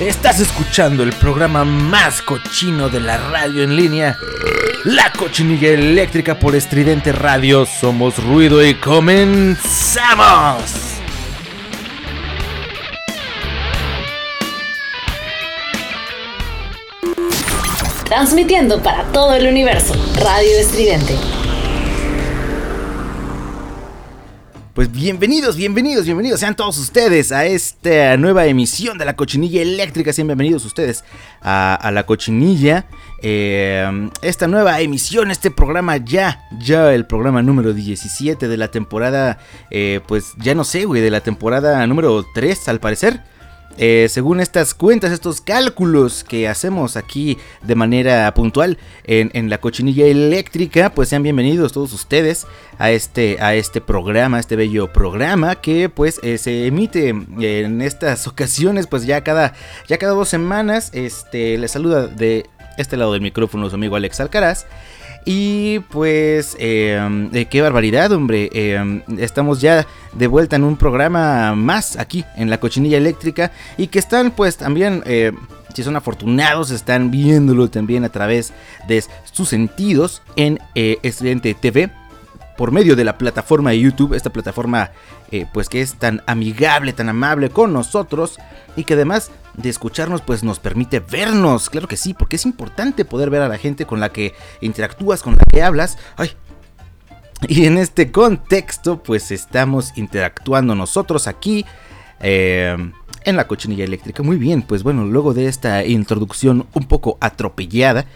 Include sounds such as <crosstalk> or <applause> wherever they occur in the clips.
Estás escuchando el programa más cochino de la radio en línea. La cochinilla eléctrica por estridente radio. Somos ruido y comenzamos. Transmitiendo para todo el universo. Radio Estridente. Pues bienvenidos, bienvenidos, bienvenidos sean todos ustedes a esta nueva emisión de la cochinilla eléctrica. Sean bienvenidos ustedes a, la cochinilla. Eh, esta nueva emisión, este programa ya, ya el programa número 17 de la temporada, eh, pues ya no sé, güey, de la temporada número 3 al parecer. Eh, según estas cuentas, estos cálculos que hacemos aquí de manera puntual en, la cochinilla eléctrica, pues sean bienvenidos todos ustedes a este, a este programa, a este bello programa que pues eh, se emite en estas ocasiones, pues ya cada, ya cada dos semanas. Este, les saluda de este lado del micrófono su amigo Alex Alcaraz. Y pues, em, eh, qué barbaridad, hombre. Em, estamos ya de vuelta en un programa más aquí en la cochinilla eléctrica. Y que están pues también, eh, si son afortunados, están viéndolo también a través de sus sentidos en eh, Estudiante TV por medio de la plataforma de YouTube, esta plataforma pues que es tan amigable, tan amable con nosotros y que además de escucharnos pues nos permite vernos, claro que sí, porque es importante poder ver a la gente con la que interactúas, con la que hablas. Ay. Y en este contexto pues estamos interactuando nosotros aquí. Eh, en la cochinilla eléctrica. Muy bien, pues bueno, luego de esta introducción un poco atropellada,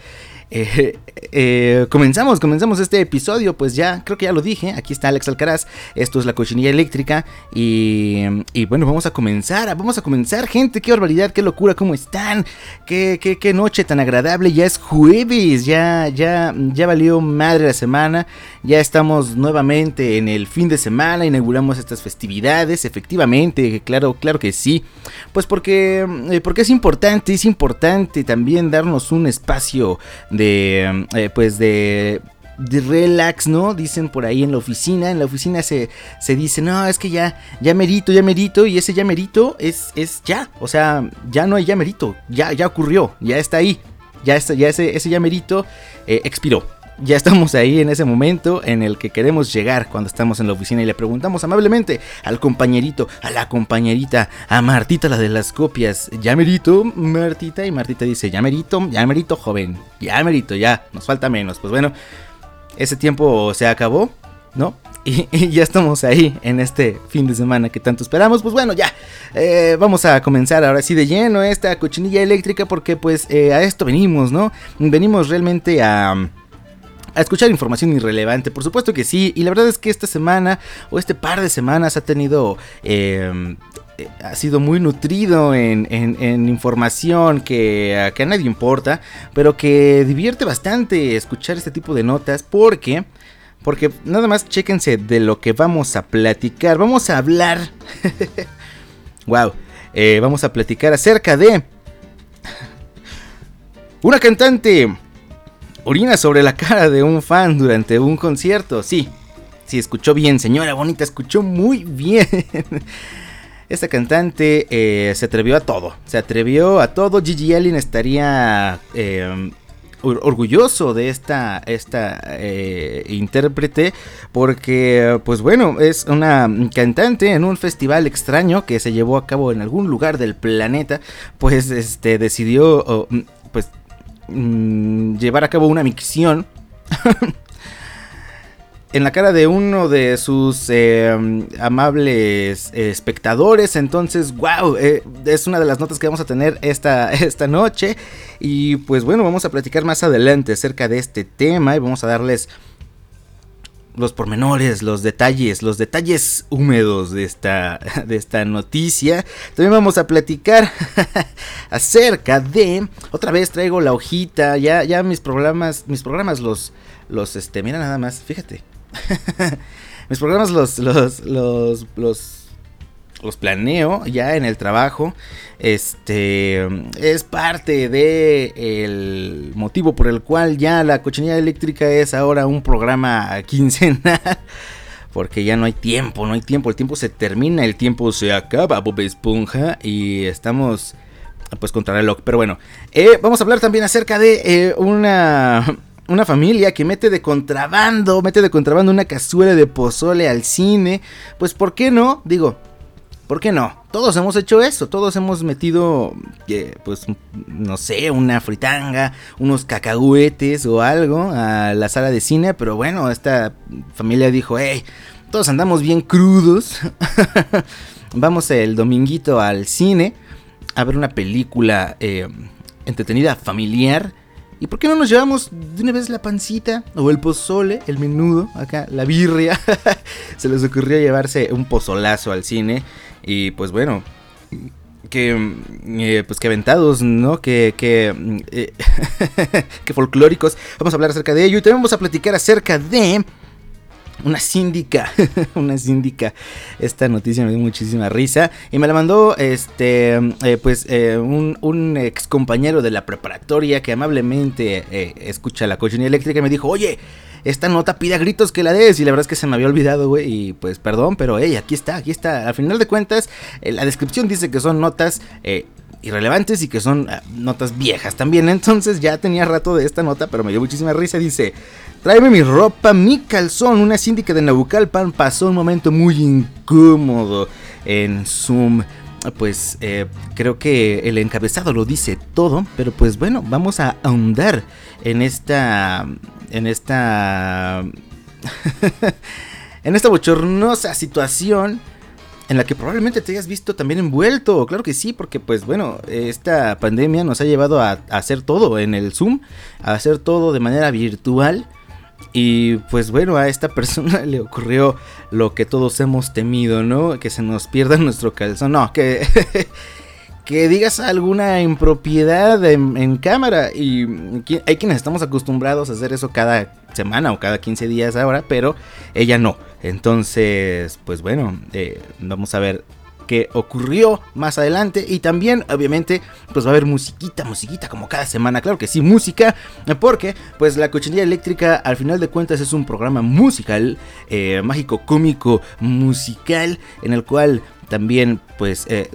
eh, eh, comenzamos, comenzamos este episodio, pues ya, creo que ya lo dije, aquí está Alex Alcaraz, esto es la cochinilla eléctrica y, bueno, vamos a comenzar, vamos a comenzar, gente, qué barbaridad, qué locura, ¿cómo están? Qué noche tan agradable, ya es jueves, ya, ya, ya valió madre la semana, ya estamos nuevamente en el fin de semana, inauguramos estas festividades, efectivamente, claro, claro que sí, pues porque, eh, porque es importante, es importante también darnos un espacio de, eh, pues de de relax, ¿no? Dicen por ahí en la oficina. En la oficina se, se dice, no, es que ya, ya merito, ya merito. Y ese ya merito es, es ya. O sea, ya no hay ya merito. Ya, ya ocurrió. Ya está ahí. Ya, está, ya ese, ese ya merito eh, expiró ya estamos ahí en ese momento en el que queremos llegar cuando estamos en la oficina y le preguntamos amablemente al compañerito, a la compañerita, a Martita, la de las copias, ¿ya merito, Martita? Y Martita dice, ya merito, ya merito, joven, ya merito, ya, nos falta menos. Pues bueno, ese tiempo se acabó, ¿no? <laughs> Y, ya estamos ahí en este fin de semana que tanto esperamos. Pues bueno, ya eh, vamos a comenzar ahora sí de lleno esta cochinilla eléctrica porque pues eh, a esto venimos, ¿no? Venimos realmente a a escuchar información irrelevante. Por supuesto que sí. Y la verdad es que esta semana o este par de semanas ha tenido... Em, eh, ha sido muy nutrido en, información que, que, a nadie importa, pero que divierte bastante escuchar este tipo de notas porque, porque nada más chéquense de lo que vamos a platicar. Vamos a hablar, <laughs> wow, eh, vamos a platicar acerca de una cantante orina sobre la cara de un fan durante un concierto. Sí, sí, escuchó bien, señora bonita, escuchó muy bien. <laughs> Esta cantante eh, se atrevió a todo, se atrevió a todo. Gigi Allen estaría eh, orgulloso de esta, esta eh, intérprete porque, pues bueno, es una cantante en un festival extraño que se llevó a cabo en algún lugar del planeta, pues este decidió, pues Mm, llevar a cabo una micción <laughs> en la cara de uno de sus eh, amables espectadores. Entonces, wow, eh, es una de las notas que vamos a tener esta, <laughs> esta noche. Y pues bueno, vamos a platicar más adelante acerca de este tema y vamos a darles los pormenores, los detalles, los detalles húmedos de esta, <laughs> de esta noticia. También vamos a platicar <laughs> acerca de, otra vez traigo la hojita, ya, ya mis programas, mis programas los, los, este, mira nada más, fíjate. <laughs> mis programas los, los, los, los, los planeo ya en el trabajo. Este es parte de el motivo por el cual ya la cochinilla eléctrica es ahora un programa quincenal. <laughs> Porque ya no hay tiempo, no hay tiempo, el tiempo se termina, el tiempo se acaba, Bob Esponja, y estamos pues contra el reloj. Pero bueno, eh, vamos a hablar también acerca de eh, una una familia que mete de contrabando, mete de contrabando una cazuela de pozole al cine. Pues, ¿por qué no? Digo, ¿por qué no? Todos hemos hecho eso, todos hemos metido, eh, pues, no sé, una fritanga, unos cacahuetes o algo a la sala de cine, pero bueno, esta familia dijo, hey, todos andamos bien crudos, <laughs> vamos el dominguito al cine a ver una película eh, entretenida, familiar. ¿Y por qué no nos llevamos de una vez la pancita o el pozole, el menudo, acá, la birria? <laughs> Se les ocurrió llevarse un pozolazo al cine y pues bueno, que eh, pues que aventados, ¿no? Que que, eh, <laughs> que folclóricos. Vamos a hablar acerca de ello y también vamos a platicar acerca de una síndica, <laughs> una síndica. Esta noticia me dio muchísima risa y me la mandó este, eh, pues eh, un, un, ex compañero de la preparatoria que amablemente eh, escucha la cochinilla eléctrica y me dijo, oye, esta nota pide a gritos que la des y la verdad es que se me había olvidado, güey, y pues perdón, pero hey, aquí está, aquí está. Al final de cuentas, la descripción dice que son notas irrelevantes y que son notas viejas también. <laughs> Entonces ya tenía rato de esta nota, pero me dio muchísima risa. Dice, Tráeme mi ropa, mi calzón. Una síndica de Naucalpan pasó un momento muy incómodo en Zoom. Pues eh, creo que el encabezado lo dice todo, pero pues bueno, vamos a ahondar en esta... En esta... <laughs> en esta bochornosa situación en la que probablemente te hayas visto también envuelto. Claro que sí, porque pues bueno, esta pandemia nos ha llevado a, a hacer todo en el Zoom, a hacer todo de manera virtual. Y pues bueno, a esta persona <laughs> le ocurrió lo que todos hemos temido, ¿no? Que se nos pierda nuestro calzón. No, que, <laughs> que digas alguna impropiedad en, cámara. Y hay quienes estamos acostumbrados a hacer eso cada semana o cada 15 días ahora, pero ella no. Entonces, pues bueno, eh, vamos a ver que ocurrió más adelante. Y también obviamente pues va a haber musiquita, musiquita como cada semana, claro que sí, música, porque pues la cochinilla eléctrica al final de cuentas es un programa musical, eh, mágico, cómico, musical, en el cual también pues... Eh,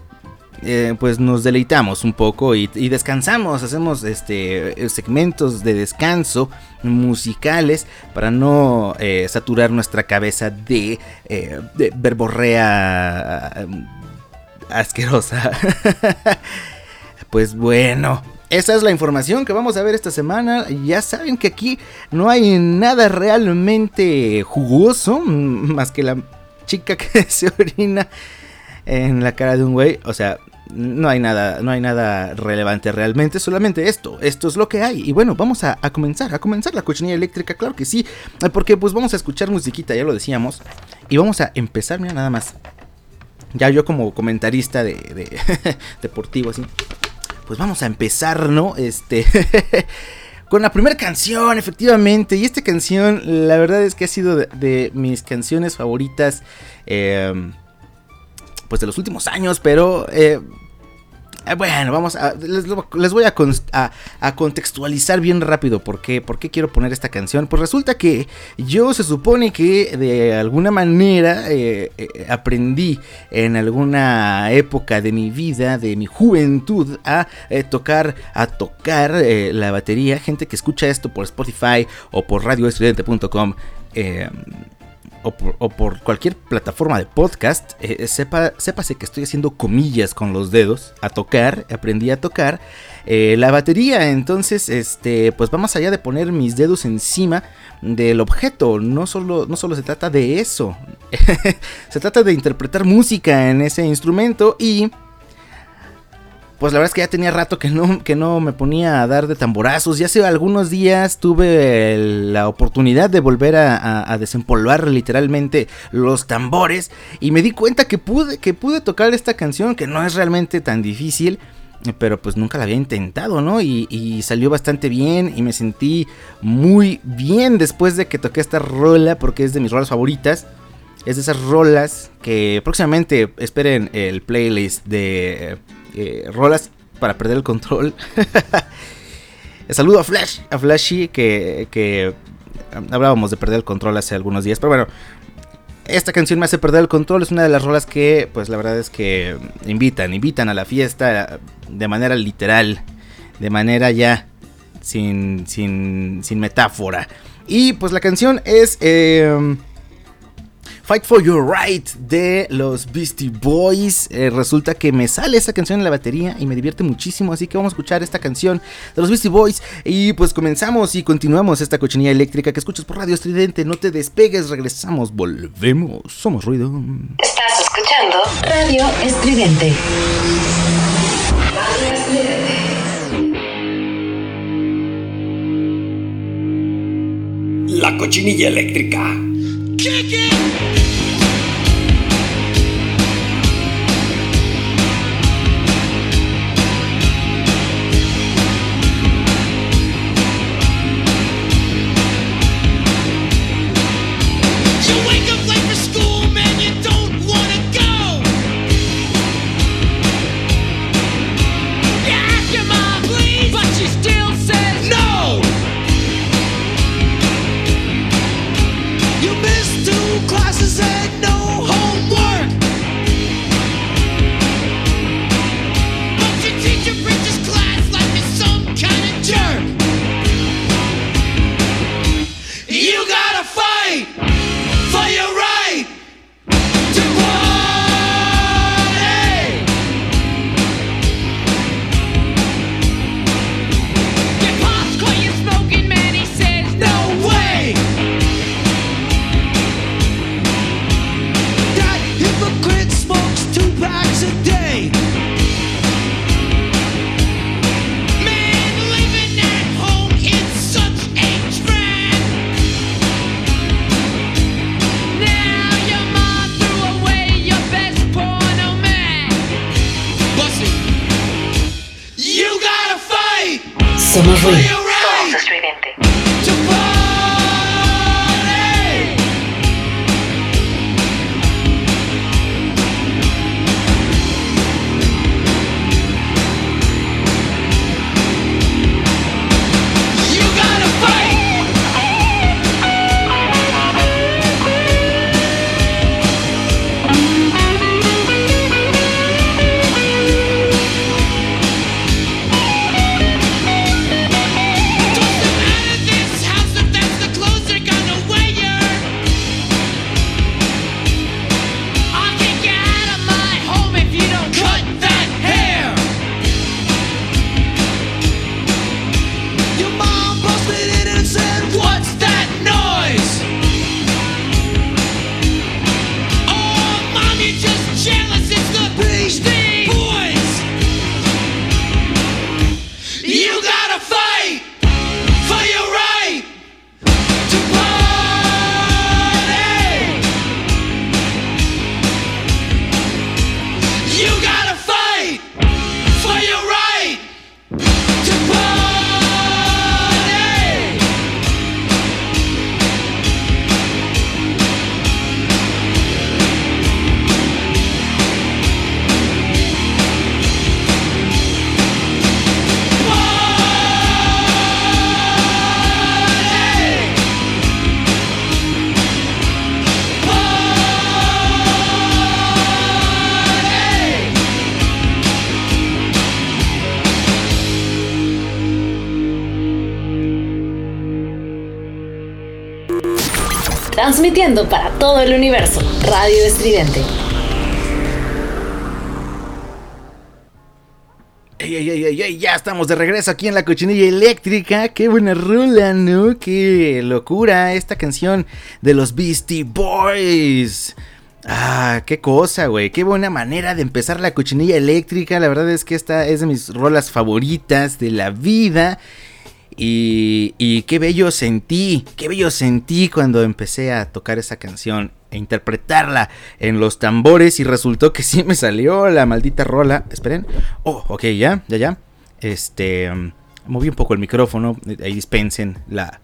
eh, pues nos deleitamos un poco y, descansamos, hacemos este segmentos de descanso musicales para no saturar nuestra cabeza de, de verborrea asquerosa. <laughs> pues bueno, esa es la información que vamos a ver esta semana. Ya saben que aquí no hay nada realmente jugoso, mm, más que la chica que <laughs> se orina en la cara de un güey. O sea, no hay nada, no hay nada relevante realmente, solamente esto, esto es lo que hay. Y bueno, vamos a, a, comenzar, a comenzar la cochinilla eléctrica, claro que sí, porque pues vamos a escuchar musiquita, ya lo decíamos, y vamos a empezar, mira nada más ya yo como comentarista de, <laughs> deportivo así, pues vamos a empezar, ¿no? Este... <laughs> con la primera canción, efectivamente. Y esta canción, la verdad es que ha sido de, mis canciones favoritas. Eh, pues de los últimos años, pero eh, bueno, vamos a. Les, voy a, contextualizar bien rápido por qué, quiero poner esta canción. Pues resulta que yo se supone que de alguna manera eh, eh, aprendí en alguna época de mi vida, de mi juventud, a tocar, a tocar la batería. Gente que escucha esto por Spotify o por radioestudiante.com o por, cualquier plataforma de podcast, eh, sepa, sépase que estoy haciendo comillas con los dedos a tocar, aprendí a tocar eh, la batería, entonces este, pues va más allá de poner mis dedos encima del objeto, no solo, no solo se trata de eso, <laughs> se trata de interpretar música en ese instrumento y pues la verdad es que ya tenía rato que no, que no me ponía a dar de tamborazos. Ya hace algunos días tuve la oportunidad de volver a, desempolvar literalmente los tambores. Y me di cuenta que pude, que pude tocar esta canción, que no es realmente tan difícil. Pero pues nunca la había intentado, ¿no? Y, y salió bastante bien y me sentí muy bien después de que toqué esta rola porque es de mis rolas favoritas. Es de esas rolas que próximamente esperen el playlist de eh, rolas para perder el control. <laughs> Saludo a Flash, a Flashy, que, que hablábamos de perder el control hace algunos días. Pero bueno, esta canción me hace perder el control. Es una de las rolas que, pues la verdad es que invitan, invitan a la fiesta de manera literal, de manera ya sin, sin, sin metáfora. Y pues la canción es eh, Fight for Your Right de los Beastie Boys. Eh, resulta que me sale esta canción en la batería y me divierte muchísimo. Así que vamos a escuchar esta canción de los Beastie Boys. Y pues comenzamos y continuamos esta cochinilla eléctrica que escuchas por Radio Estridente. No te despegues, regresamos, volvemos. Somos ruido. Estás escuchando Radio Estridente. Radio Estridente. La cochinilla eléctrica. You Para todo el universo. Radio Estridente. Ey, ey, ey, ya estamos de regreso aquí en la cochinilla eléctrica. Qué buena rola, ¿no? Qué locura esta canción de los Beastie Boys. Ah, qué cosa, güey. Qué buena manera de empezar la cochinilla eléctrica. La verdad es que esta es de mis rolas favoritas de la vida. Y, y qué bello sentí, qué bello sentí cuando empecé a tocar esa canción e interpretarla en los tambores y resultó que sí me salió la maldita rola. Esperen. Oh, ok, ya, ya, ya. Este, mm, moví un poco el micrófono, ahí dispensen la,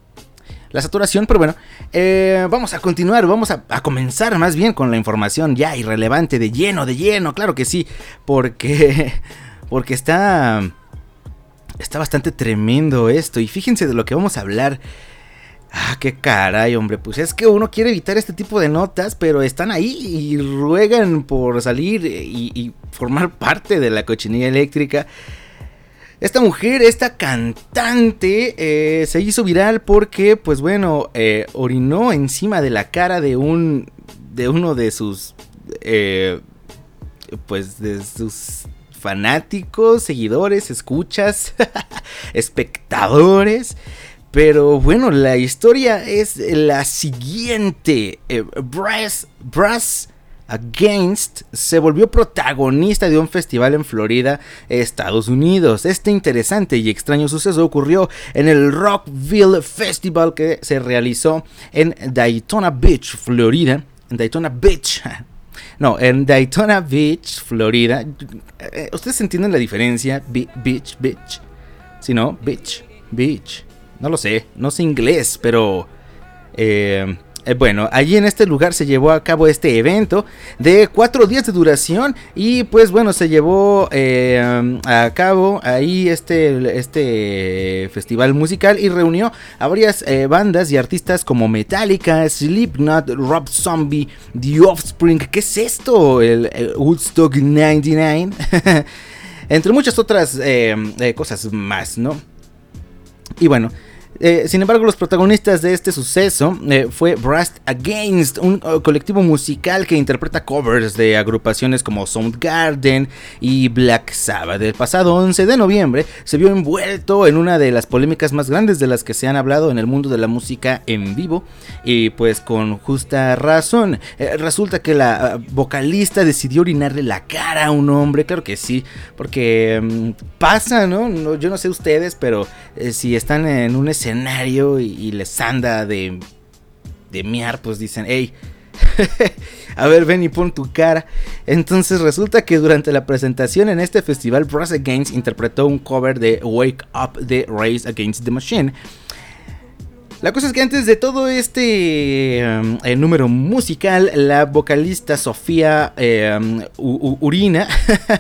la saturación, pero bueno, eh, vamos a continuar, vamos a, a comenzar más bien con la información ya irrelevante, de lleno, de lleno, claro que sí, porque, <laughs> porque está, está bastante tremendo esto, y fíjense de lo que vamos a hablar. Ah, qué caray, hombre. Pues es que uno quiere evitar este tipo de notas, pero están ahí y ruegan por salir y, formar parte de la cochinilla eléctrica. Esta mujer, esta cantante, eh, se hizo viral porque, pues bueno, eh, orinó encima de la cara de un, de uno de sus, eh, pues de sus fanáticos, seguidores, escuchas, <laughs> espectadores. Pero bueno, la historia es la siguiente. Eh, Brass, Brass Against se volvió protagonista de un festival en Florida, Estados Unidos. Este interesante y extraño suceso ocurrió en el Rockville Festival que se realizó en Daytona Beach, Florida. En Daytona Beach. <laughs> No, en Daytona Beach, Florida. Eh, ¿Ustedes entienden la diferencia? Be- beach, beach. Si no, beach, beach. No lo sé, no sé inglés, pero... eh, bueno, allí en este lugar se llevó a cabo este evento de cuatro días de duración y pues bueno, se llevó eh, a cabo ahí este, este festival musical y reunió a varias eh, bandas y artistas como Metallica, Slipknot, Rob Zombie, The Offspring, ¿qué es esto? El, Woodstock 99, <laughs> entre muchas otras eh, eh, cosas más, ¿no? Y bueno, eh, sin embargo, los protagonistas de este suceso eh, fue Brass Against, un uh, colectivo musical que interpreta covers de agrupaciones como Soundgarden y Black Sabbath. El pasado 11 de noviembre se vio envuelto en una de las polémicas más grandes de las que se han hablado en el mundo de la música en vivo y pues con justa razón. Eh, resulta que la uh, vocalista decidió orinarle la cara a un hombre, claro que sí, porque mm, pasa, ¿no? No, Yo no sé ustedes, pero eh, si están en un escenario y, les anda de, de miar, pues dicen, hey, <laughs> a ver, ven y pon tu cara. Entonces resulta que durante la presentación en este festival, Brass Against interpretó un cover de Wake Up de Race Against the Machine. La cosa es que antes de todo este um, eh, número musical, la vocalista Sofía U- Urina,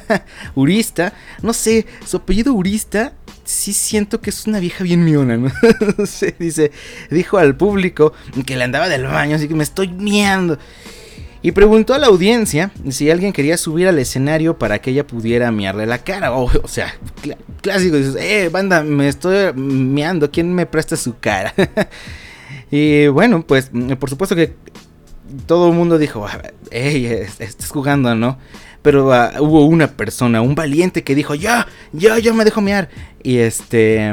<laughs> Urista, no sé, su apellido Urista, sí siento que es una vieja bien miona, ¿no? <laughs> Dice, dijo al público que le andaba del baño, así que me estoy miando. Y preguntó a la audiencia si alguien quería subir al escenario para que ella pudiera miarle la cara. O, sea, cl- clásico, dices, eh, banda, me estoy miando, ¿quién me presta su cara? <laughs> y bueno, pues mm, por supuesto que todo el mundo dijo, hey, estás jugando, ¿no? Pero ah, hubo una persona, un valiente que dijo, ya, ya, ya me dejo mear. Y este...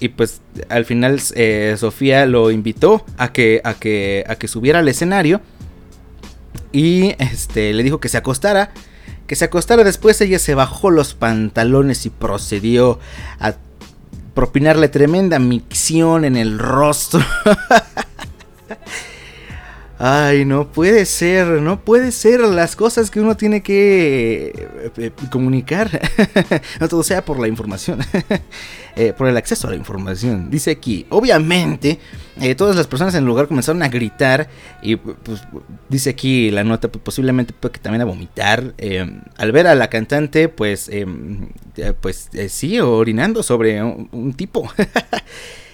Y pues al final eh, Sofía lo invitó a que, a, que, a que subiera al escenario. Y este, le dijo que se acostara. Que se acostara después. Ella se bajó los pantalones y procedió a propinarle tremenda micción en el rostro. <laughs> Ay, no puede ser, no puede ser las cosas que uno tiene que eh, eh, comunicar. <laughs> no todo sea por la información, <laughs> eh, por el acceso a la información. Dice aquí, obviamente, todas las personas en el lugar comenzaron a gritar y pues dice aquí la nota, pues, posiblemente también a vomitar. al ver a la cantante, pues, eh, pues sí, orinando sobre un tipo. <laughs>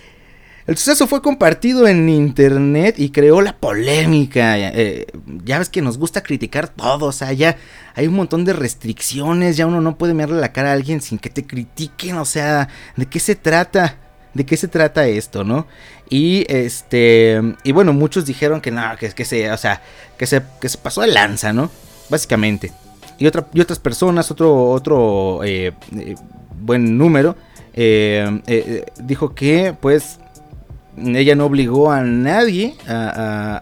El suceso fue compartido en internet y creó la polémica. Eh, ya ves que nos gusta criticar todo, o sea, ya hay un montón de restricciones, ya uno no puede mirarle la cara a alguien sin que te critiquen, o sea, ¿de qué se trata? ¿De qué se trata esto, no? Y este, y bueno, muchos dijeron que no, que, se, o sea, que se, que se pasó de lanza, ¿no? Básicamente. Y, otra, y otras personas, otro, otro eh, eh, buen número, eh, dijo que, pues, ella no obligó a nadie a,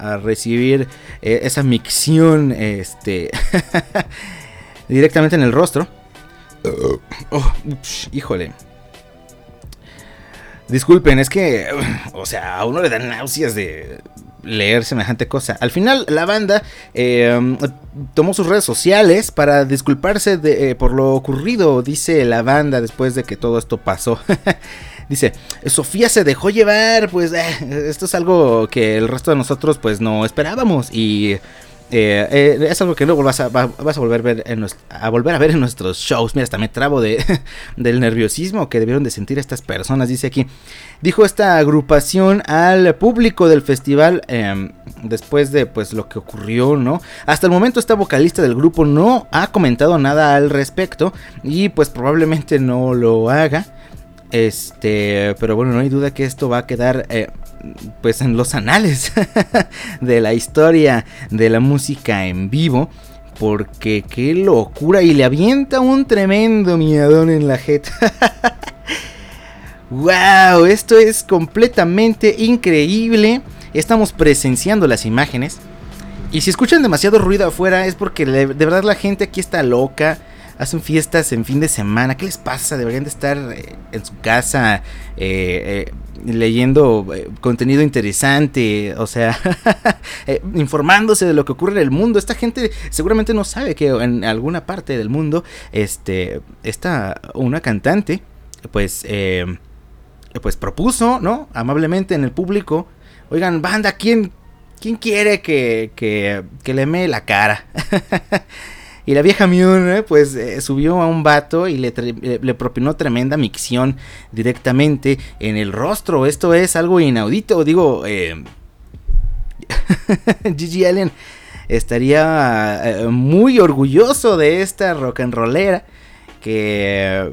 a- a recibir eh, esa micción este, <laughs> directamente en el rostro. Oh, ups, híjole. Disculpen, es que, o sea, a uno le dan náuseas de leer semejante cosa. Al final, la banda eh, tomó sus redes sociales para disculparse de, eh, por lo ocurrido, dice la banda después de que todo esto pasó. <laughs> Dice, Sofía se dejó llevar, pues eh, esto es algo que el resto de nosotros pues no esperábamos y... eh, eh, es algo que luego vas a, volver a ver, en a ver en nuestros shows. Mira, hasta me trabo de, <laughs> del nerviosismo que debieron de sentir estas personas. Dice aquí, dijo esta agrupación al público del festival em, después de pues lo que ocurrió, ¿no? Hasta el momento esta vocalista del grupo no ha comentado nada al respecto y pues probablemente no lo haga. Este, pero bueno, no hay duda que esto va a quedar eh, pues en los anales <laughs> de la historia de la música en vivo. Porque qué locura. Y le avienta un tremendo miadón en la jeta. <laughs> wow, esto es completamente increíble. Estamos presenciando las imágenes. Y si escuchan demasiado ruido afuera es porque de verdad la gente aquí está loca. Hacen fiestas en fin de semana. ¿Qué les pasa? Deberían de estar eh, en su casa eh, eh, leyendo eh, contenido interesante. O sea, <laughs> informándose de lo que ocurre en el mundo. Esta gente seguramente no sabe que en alguna parte del mundo este, está una cantante. Pues, pues propuso, ¿no? Amablemente en el público. Oigan, banda, ¿quién, quién quiere que, que, que le mee la cara? <laughs> y la vieja Miune, pues eh, subió a un vato y le, le- propinó tremenda micción directamente en el rostro. Esto es algo inaudito. Digo, eh, <laughs> Gigi Allen estaría eh, muy orgulloso de esta rock and rollera que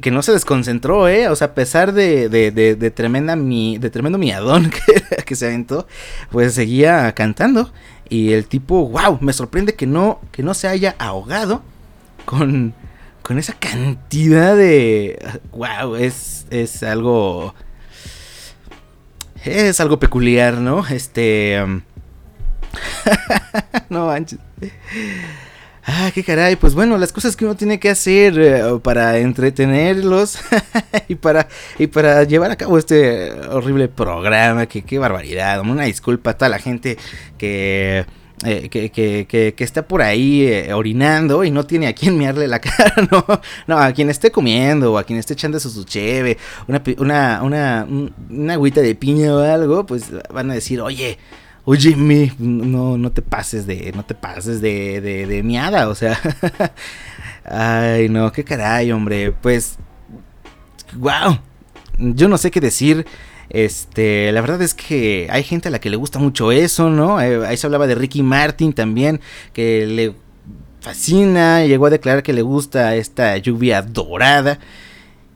que no se desconcentró, ¿eh? O sea, a pesar de, de, de, de tremenda mi, de tremendo miadón <laughs> que, que se aventó, pues seguía cantando. Y el tipo, wow, me sorprende que no, que no se haya ahogado con, con esa cantidad de... Wow, es, es algo... Es algo peculiar, ¿no? Este... <laughs> no manches. Ah, qué caray, pues bueno, las cosas que uno tiene que hacer eh, para entretenerlos <laughs> y para y para llevar a cabo este horrible programa, que qué barbaridad, una disculpa a toda la gente que eh, que, que, que, está por ahí eh, orinando y no tiene a quien mearle la <laughs> cara, no, no, a quien esté comiendo o a quien esté echando su cheve, una, una, una, un- una agüita de piña o algo, pues van a decir, oye, Oye, mi, no, no te pases de, no te pases de, de, de miada, o sea. <laughs> Ay, no, qué caray, hombre. Pues, wow. Yo no sé qué decir. Este, la verdad es que hay gente a la que le gusta mucho eso, ¿no? Eh, ahí se hablaba de Ricky Martin también, que le fascina, llegó a declarar que le gusta esta lluvia dorada.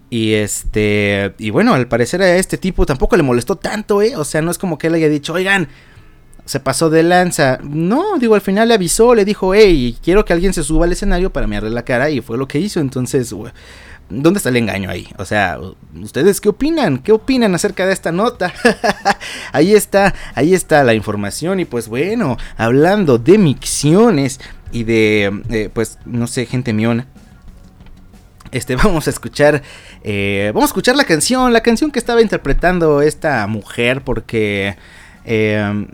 Y este, y bueno, al parecer a este tipo tampoco le molestó tanto, ¿eh? O sea, no es como que él haya dicho, oigan, se pasó de lanza. No, digo, al final le avisó, le dijo, hey, quiero que alguien se suba al escenario para mirarle la cara y fue lo que hizo. Entonces, ¿dónde está el engaño ahí? O sea, ¿ustedes qué opinan? ¿Qué opinan acerca de esta nota? <laughs> ahí está, ahí está la información y pues bueno, hablando de micciones y de, eh, pues, no sé, gente miona. Este, <laughs> vamos a escuchar. eh, vamos a escuchar la canción. La canción que estaba interpretando esta mujer. Porque. eh,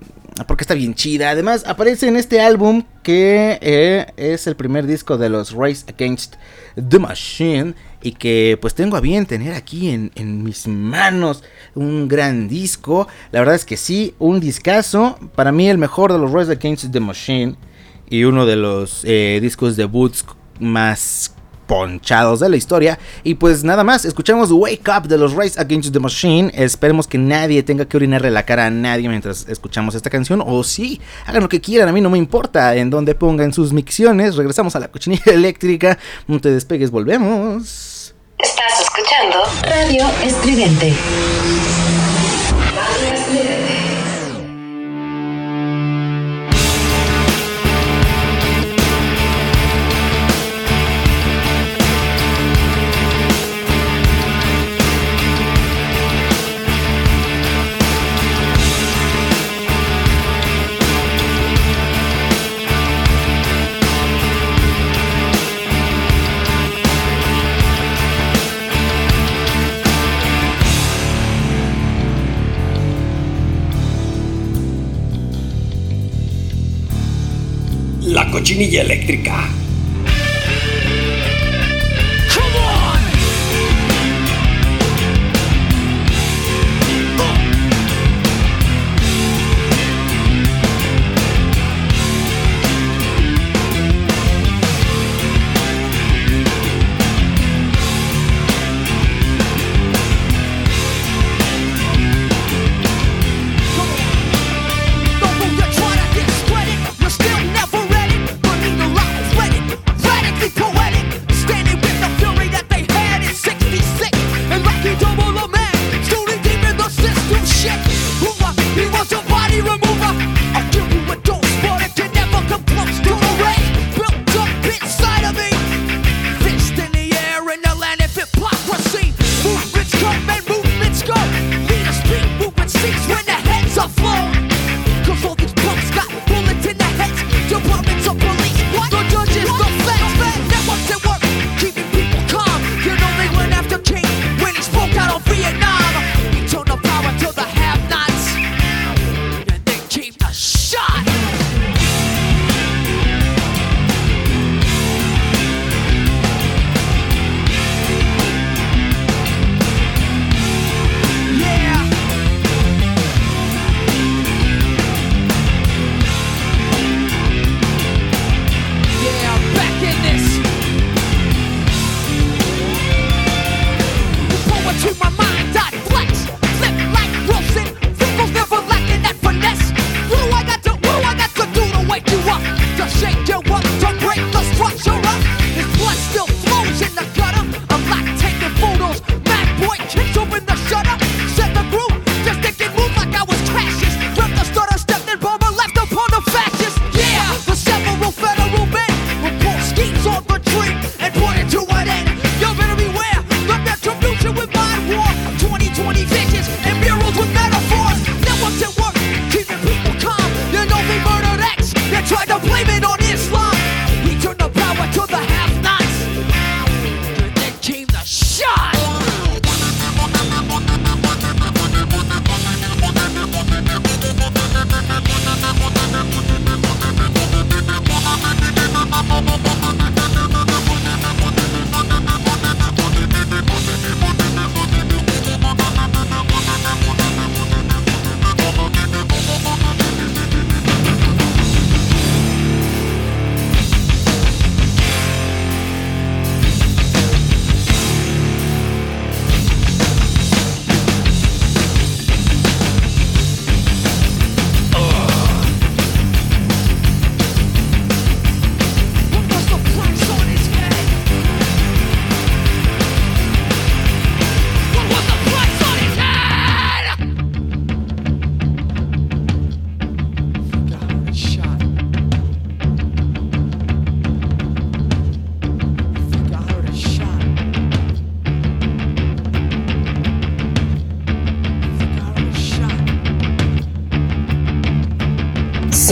porque está bien chida. Además, aparece en este álbum. Que eh, es el primer disco de los Race Against the Machine. Y que pues tengo a bien tener aquí en, en mis manos. Un gran disco. La verdad es que sí, un discazo. Para mí, el mejor de los Race Against the Machine. Y uno de los eh, discos debuts más ponchados de la historia. Y pues nada más, escuchamos Wake Up de los Race Against the Machine. Esperemos que nadie tenga que orinarle la cara a nadie mientras escuchamos esta canción. O sí, hagan lo que quieran, a mí no me importa en donde pongan sus micciones. Regresamos a la cochinilla <laughs> eléctrica. No te despegues, volvemos. Estás escuchando Radio Estridente. La cochinilla eléctrica.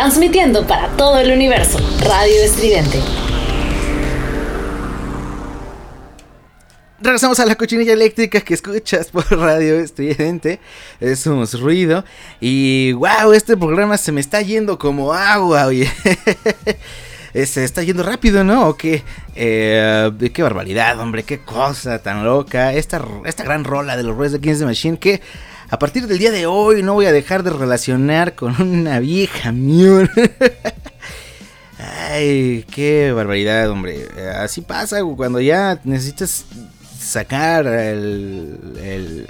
Transmitiendo para todo el universo. Radio Estridente. Regresamos a la cochinilla eléctrica que escuchas por <laughs> radio estridente. Es un ruido. Y wow, este programa se me está yendo como agua, oye. <laughs> Eh, Se está yendo rápido, ¿no? ¿O qué? Eh, qué barbaridad, hombre, qué cosa tan loca. Esta, esta gran rola de los Rise Against the Machine que a partir del día de hoy no voy a dejar de relacionar con una vieja mión. <laughs> Ay, qué barbaridad, hombre. Así pasa cuando ya necesitas sacar el, el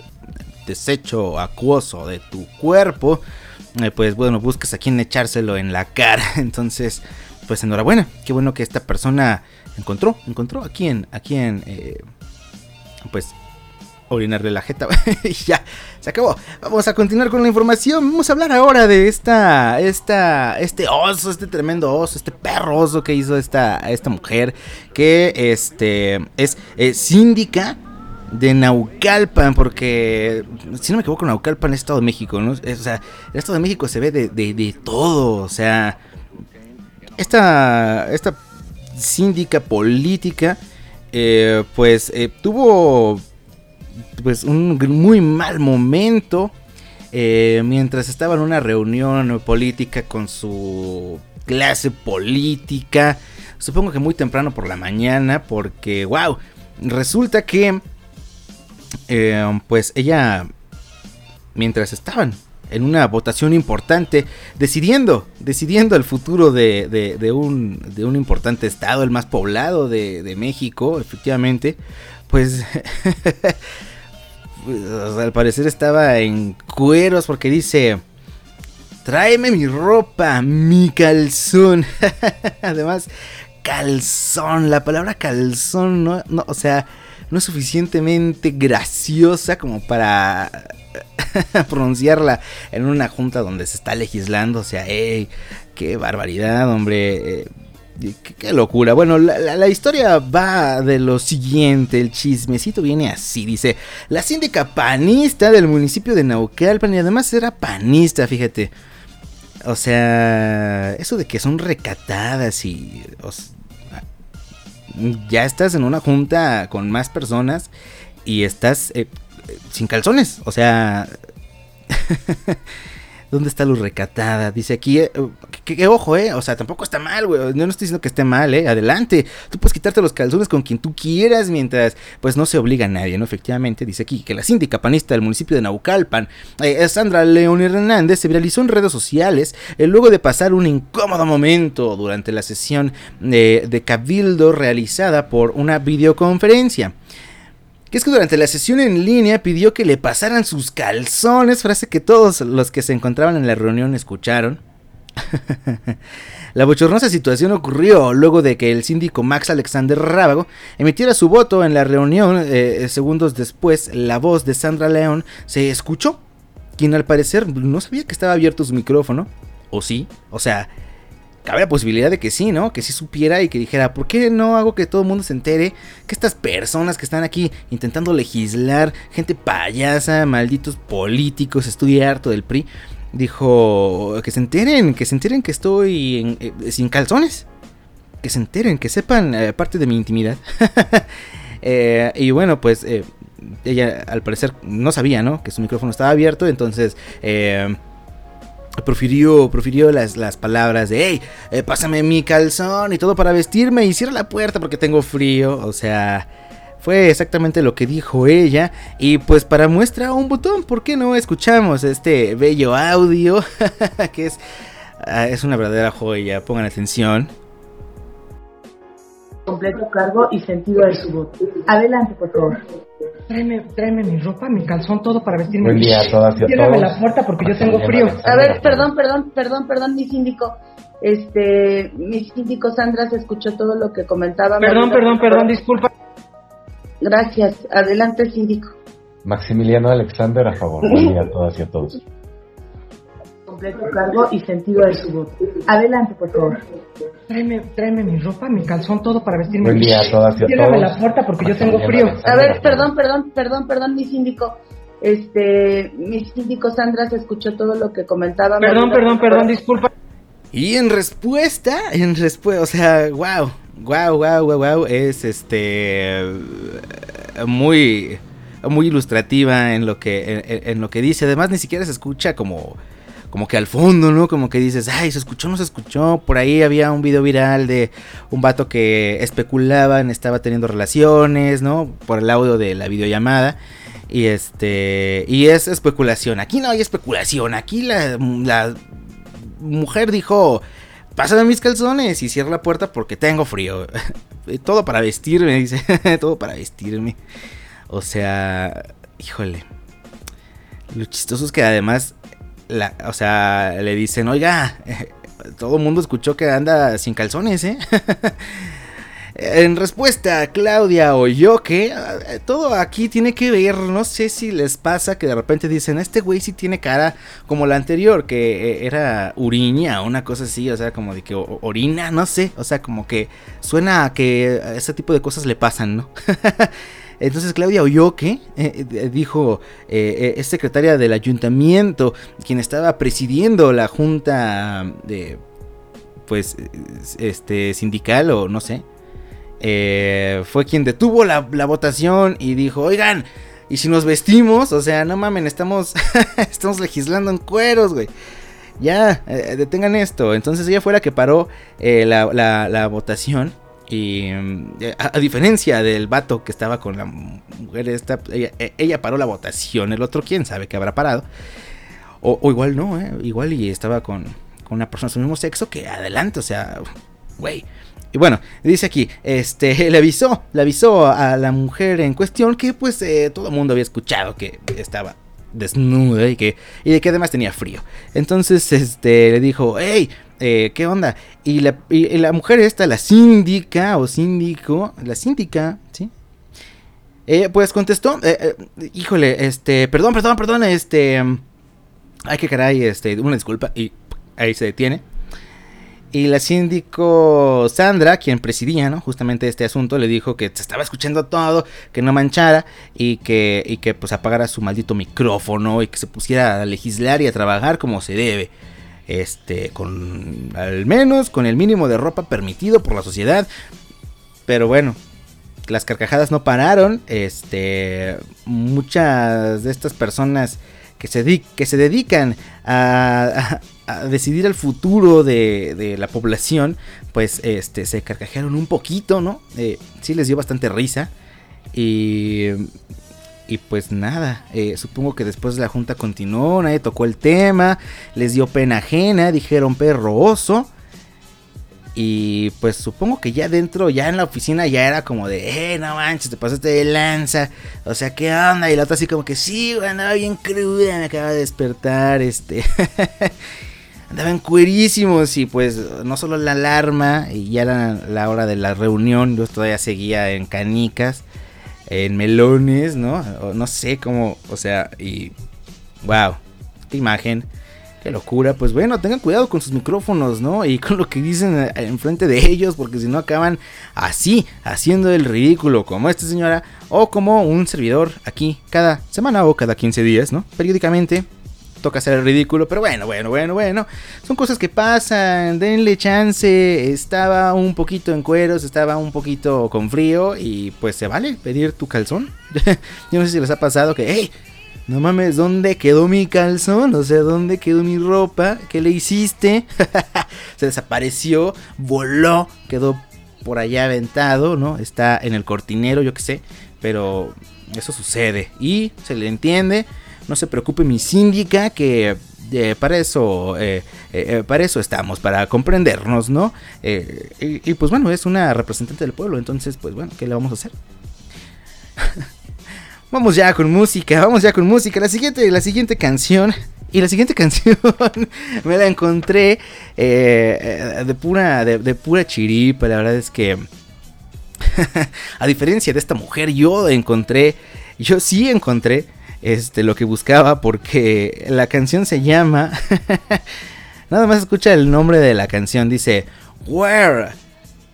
desecho acuoso de tu cuerpo. eh, pues bueno, buscas a quien echárselo en la cara. <laughs> Entonces, pues enhorabuena. Qué bueno que esta persona encontró, encontró a quien, a quien, eh, pues orinarle la jeta. <laughs> y ya, se acabó. Vamos a continuar con la información. Vamos a hablar ahora de esta, esta, este oso, este tremendo oso, este perro oso que hizo esta, esta mujer, que este es eh, síndica de Naucalpan, porque si no me equivoco, Naucalpan es Estado de México, o sea, el Estado de México se ve de, de, de todo, o sea, esta, esta síndica política, eh, pues eh, tuvo pues un muy mal momento eh, mientras estaba en una reunión política con su clase política. Supongo que muy temprano por la mañana, porque wow, resulta que eh, pues ella mientras estaban en una votación importante, decidiendo, decidiendo el futuro de, de- de un, de un importante estado, el más poblado de México, efectivamente, pues, <laughs> pues, al parecer estaba en cueros porque dice, tráeme mi ropa, mi calzón. <laughs> Además, calzón, la palabra calzón, no, no, o sea, no es suficientemente graciosa como para <laughs> pronunciarla en una junta donde se está legislando. O sea, ey, qué barbaridad, hombre. Qué, locura. Bueno, la, la- historia va de lo siguiente. El chismecito viene así. Dice, la síndica panista del municipio de Naucalpan y además era panista, fíjate. O sea, eso de que son recatadas y... ya estás en una junta con más personas y estás eh, eh, sin calzones. O sea, <laughs> ¿dónde está lo recatada? Dice aquí, eh, que, ojo, eh, o sea, tampoco está mal, güey, no, no estoy diciendo que esté mal, eh, adelante, tú puedes quitarte los calzones con quien tú quieras mientras, pues no se obliga a nadie, ¿no? Efectivamente, dice aquí que la síndica panista del municipio de Naucalpan, eh, Sandra León Hernández, se viralizó en redes sociales eh, luego de pasar un incómodo momento durante la sesión de cabildo realizada por una videoconferencia que es que durante la sesión en línea pidió que le pasaran sus calzones, frase que todos los que se encontraban en la reunión escucharon. <laughs> la bochornosa situación ocurrió luego de que el síndico Max Alexander Rábago emitiera su voto en la reunión. eh, segundos después, la voz de Sandra León se escuchó, quien al parecer no sabía que estaba abierto su micrófono. ¿O sí? O sea, cabe la posibilidad de que sí, ¿no? Que sí supiera y que dijera, ¿por qué no hago que todo el mundo se entere que estas personas que están aquí intentando legislar, gente payasa, malditos políticos, estoy harto del PRI, dijo, que se enteren, que se enteren que estoy eh, sin calzones, que se enteren, que sepan eh, parte de mi intimidad. <laughs> Eh, y bueno, pues eh, ella al parecer no sabía, ¿no? Que su micrófono estaba abierto, entonces... Prefirió las, las palabras de, hey, eh, pásame mi calzón y todo para vestirme y cierra la puerta porque tengo frío. O sea, fue exactamente lo que dijo ella. Y pues para muestra un botón, ¿por qué no escuchamos este bello audio? <laughs> que es, ah, es una verdadera joya, pongan atención. completo cargo y sentido de su voz. Adelante, por favor. Tráeme, tráeme mi ropa, mi calzón, todo para vestirme. Buen día a todas y a Ciérrame todos. la puerta porque yo tengo frío. A ver, perdón, perdón, perdón, perdón, mi síndico. Este, mi síndico Sandra se escuchó todo lo que comentaba. Perdón, perdón, perdón, disculpa. Gracias. Adelante, síndico. Maximiliano Alexander a favor. Buen día a todas y a todos. Completo cargo y sentido de su voz. Adelante, por favor. Tráeme, tráeme mi ropa, mi calzón, todo para vestirme. Buen día a todas y a Ciérrame todos. la puerta porque yo tengo frío. A ver, perdón, perdón, perdón, perdón, mi síndico. Este, mi síndico Sandra se escuchó todo lo que comentaba. Perdón, Marina, perdón, perdón, disculpa. Y en respuesta, en respuesta, o sea, wow, wow, wow, wow, wow, es este muy muy ilustrativa en lo que en, en lo que dice. Además ni siquiera se escucha como como que al fondo, ¿no? Como que dices, ay, se escuchó, no se escuchó. Por ahí había un video viral de un vato que especulaban, estaba teniendo relaciones, ¿no? Por el audio de la videollamada. Y este. Y es especulación. Aquí no hay especulación. Aquí la, la mujer dijo. Pásame mis calzones y cierra la puerta porque tengo frío. <laughs> Todo para vestirme, dice. <laughs> Todo para vestirme. O sea, híjole. Lo chistoso es que además, la, o sea, le dicen, oiga, <laughs> todo el mundo escuchó que anda sin calzones, ¿eh? <laughs> En respuesta, Claudia oyó que eh, todo aquí tiene que ver, no sé si les pasa que de repente dicen, este güey sí tiene cara como la anterior, que eh, era uriña, una cosa así, o sea, como de que o- orina, no sé, o sea, como que suena a que ese tipo de cosas le pasan, ¿no? <laughs> Entonces Claudia oyó que eh, eh, dijo, eh, eh, es secretaria del ayuntamiento, quien estaba presidiendo la junta de, pues, este, sindical o no sé, eh, fue quien detuvo la, votación y dijo, oigan, y si nos vestimos, o sea, no mamen, estamos, <laughs> estamos legislando en cueros, güey. Ya, detengan esto. Entonces ella fue la que paró eh, la, la- la votación. Y mm, a, a diferencia del vato que estaba con la mujer esta, ella, eh, ella paró la votación. El otro, quién sabe que habrá parado. O, o igual no, ¿eh? Igual y estaba con, con una persona de su mismo sexo que adelante, o sea, güey. Y bueno, dice aquí, este, <laughs> le avisó, le avisó a la mujer en cuestión que pues eh, todo el mundo había escuchado que estaba desnuda y que, y de que además tenía frío. Entonces, este, le dijo, hey, eh, ¿qué onda? Y la, mujer esta, la síndica o síndico, la síndica, ¿sí? Eh, pues contestó, eh, eh, híjole, este, perdón, perdón, perdón, este, ay, que caray, este, una disculpa, y ahí se detiene. Y la síndico Sandra, quien presidía, ¿no? Justamente este asunto, le dijo que se estaba escuchando todo, que no manchara y que, y que pues apagara su maldito micrófono y que se pusiera a legislar y a trabajar como se debe. Este, con al menos con el mínimo de ropa permitido por la sociedad. Pero bueno, las carcajadas no pararon. Este, muchas de estas personas que se, que se dedican a, a- a decidir el futuro de, de la población, pues este, se carcajearon un poquito, ¿no? Eh, sí les dio bastante risa. Y, y pues nada, eh, supongo que después la junta continuó, nadie tocó el tema, les dio pena ajena, dijeron perro oso. Y pues supongo que ya dentro, ya en la oficina ya era como de, eh, no manches, te pasaste de lanza. O sea, ¿qué onda? Y la otra así como que, sí, andaba bien cruda, me acaba de despertar, este. <laughs> Andaban cuerísimos y pues no solo la alarma, y ya era la hora de la reunión, yo todavía seguía en canicas, en melones, ¿no? No sé cómo, o sea, y wow, qué imagen, qué locura. Pues bueno, tengan cuidado con sus micrófonos, ¿no? Y con lo que dicen eh, enfrente de ellos, porque si no acaban así, haciendo el ridículo, como esta señora, o como un servidor aquí cada semana o cada 15 días, ¿no? Periódicamente toca hacer el ridículo, pero bueno, bueno, bueno, bueno. Son cosas que pasan, denle chance. Estaba un poquito en cueros, estaba un poquito con frío y pues se vale pedir tu calzón. <laughs> Yo no sé si les ha pasado que, hey, no mames, ¿dónde quedó mi calzón? O sea, ¿dónde quedó mi ropa? ¿Qué le hiciste? <laughs> se desapareció, voló, quedó por allá aventado, ¿no? Está en el cortinero, yo qué sé, pero eso sucede y se le entiende. No se preocupe mi síndica que eh, para eso eh, eh, para eso estamos, para comprendernos, ¿no? Y, pues bueno, es una representante del pueblo, entonces pues bueno, ¿qué le vamos a hacer? <laughs> vamos ya con música, vamos ya con música. La siguiente, la siguiente canción. Y la siguiente <laughs> canción me la encontré de pura de pura chiripa. La verdad es que <laughs> a diferencia de esta mujer, yo encontré, yo sí encontré este, lo que buscaba porque la canción se llama... <laughs> Nada más escucha el nombre de la canción, dice Where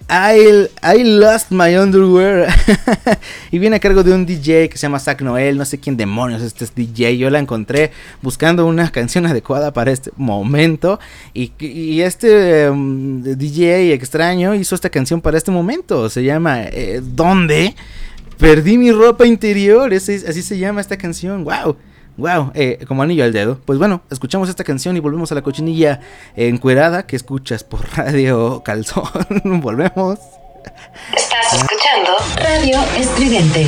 I, I lost my underwear. <laughs> y viene a cargo de un DJ que se llama Zach Noel. No sé quién demonios este es DJ. Yo la encontré buscando una canción adecuada para este momento. Y, este um, DJ extraño hizo esta canción para este momento. Se llama eh, ¿Dónde? Perdí mi ropa interior. Ese, así se llama esta canción. ¡Wow! Wow, eh, como anillo al dedo. Pues bueno, escuchamos esta canción y volvemos a la cochinilla encuerada que escuchas por <laughs> Radio Calzón. <laughs> volvemos. Estás escuchando Radio Estridente.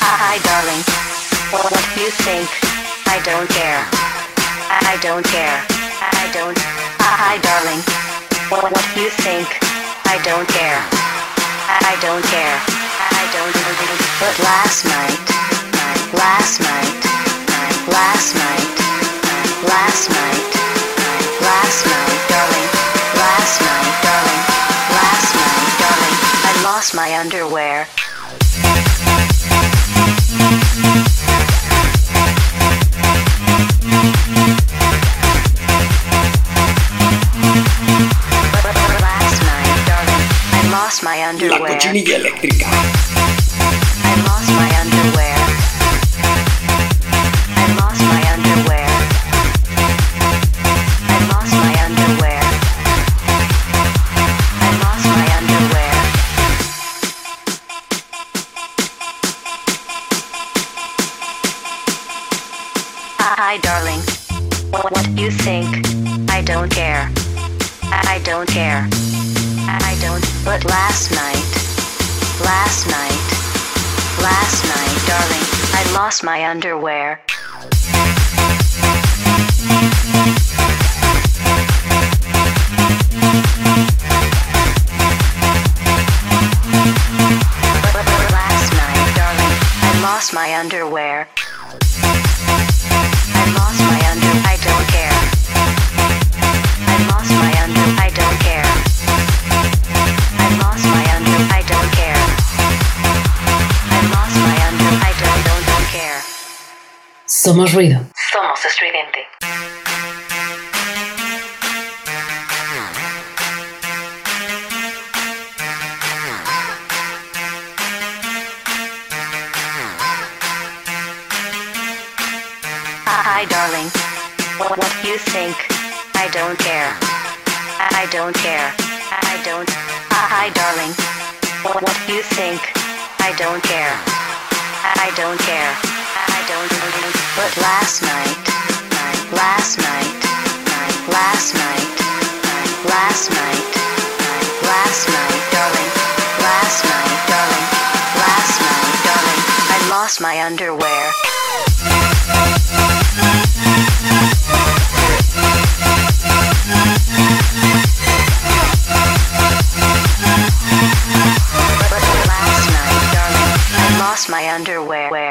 Hi, darling. What do you think? I don't care. I don't care. I don't. Hi, darling. What do you think? I don't care. I don't care. I don't. But last night, last night, last night, last night, last night, darling, last night, darling, last night, darling, I lost my underwear. Lost my La underwear. cochinilla eléctrica. I lost my underwear. I lost my underwear. I lost my underwear. I lost my underwear. Hi, darling. What, what do you think? I don't care. I don't care. I don't. But last night, last night, last night, darling, I lost my underwear. Last night, darling, I lost my underwear. I lost my under. Somos ruido. Somos estridente. Hi, darling. What, what you think? I don't care. I don't care. I don't. Hi, darling. What, what you think? I don't care. I don't care. I don't. But last night, last night, last night, last night, last night, darling, last night, darling, last night, darling, I lost my underwear. But last night, darling, I lost my underwear.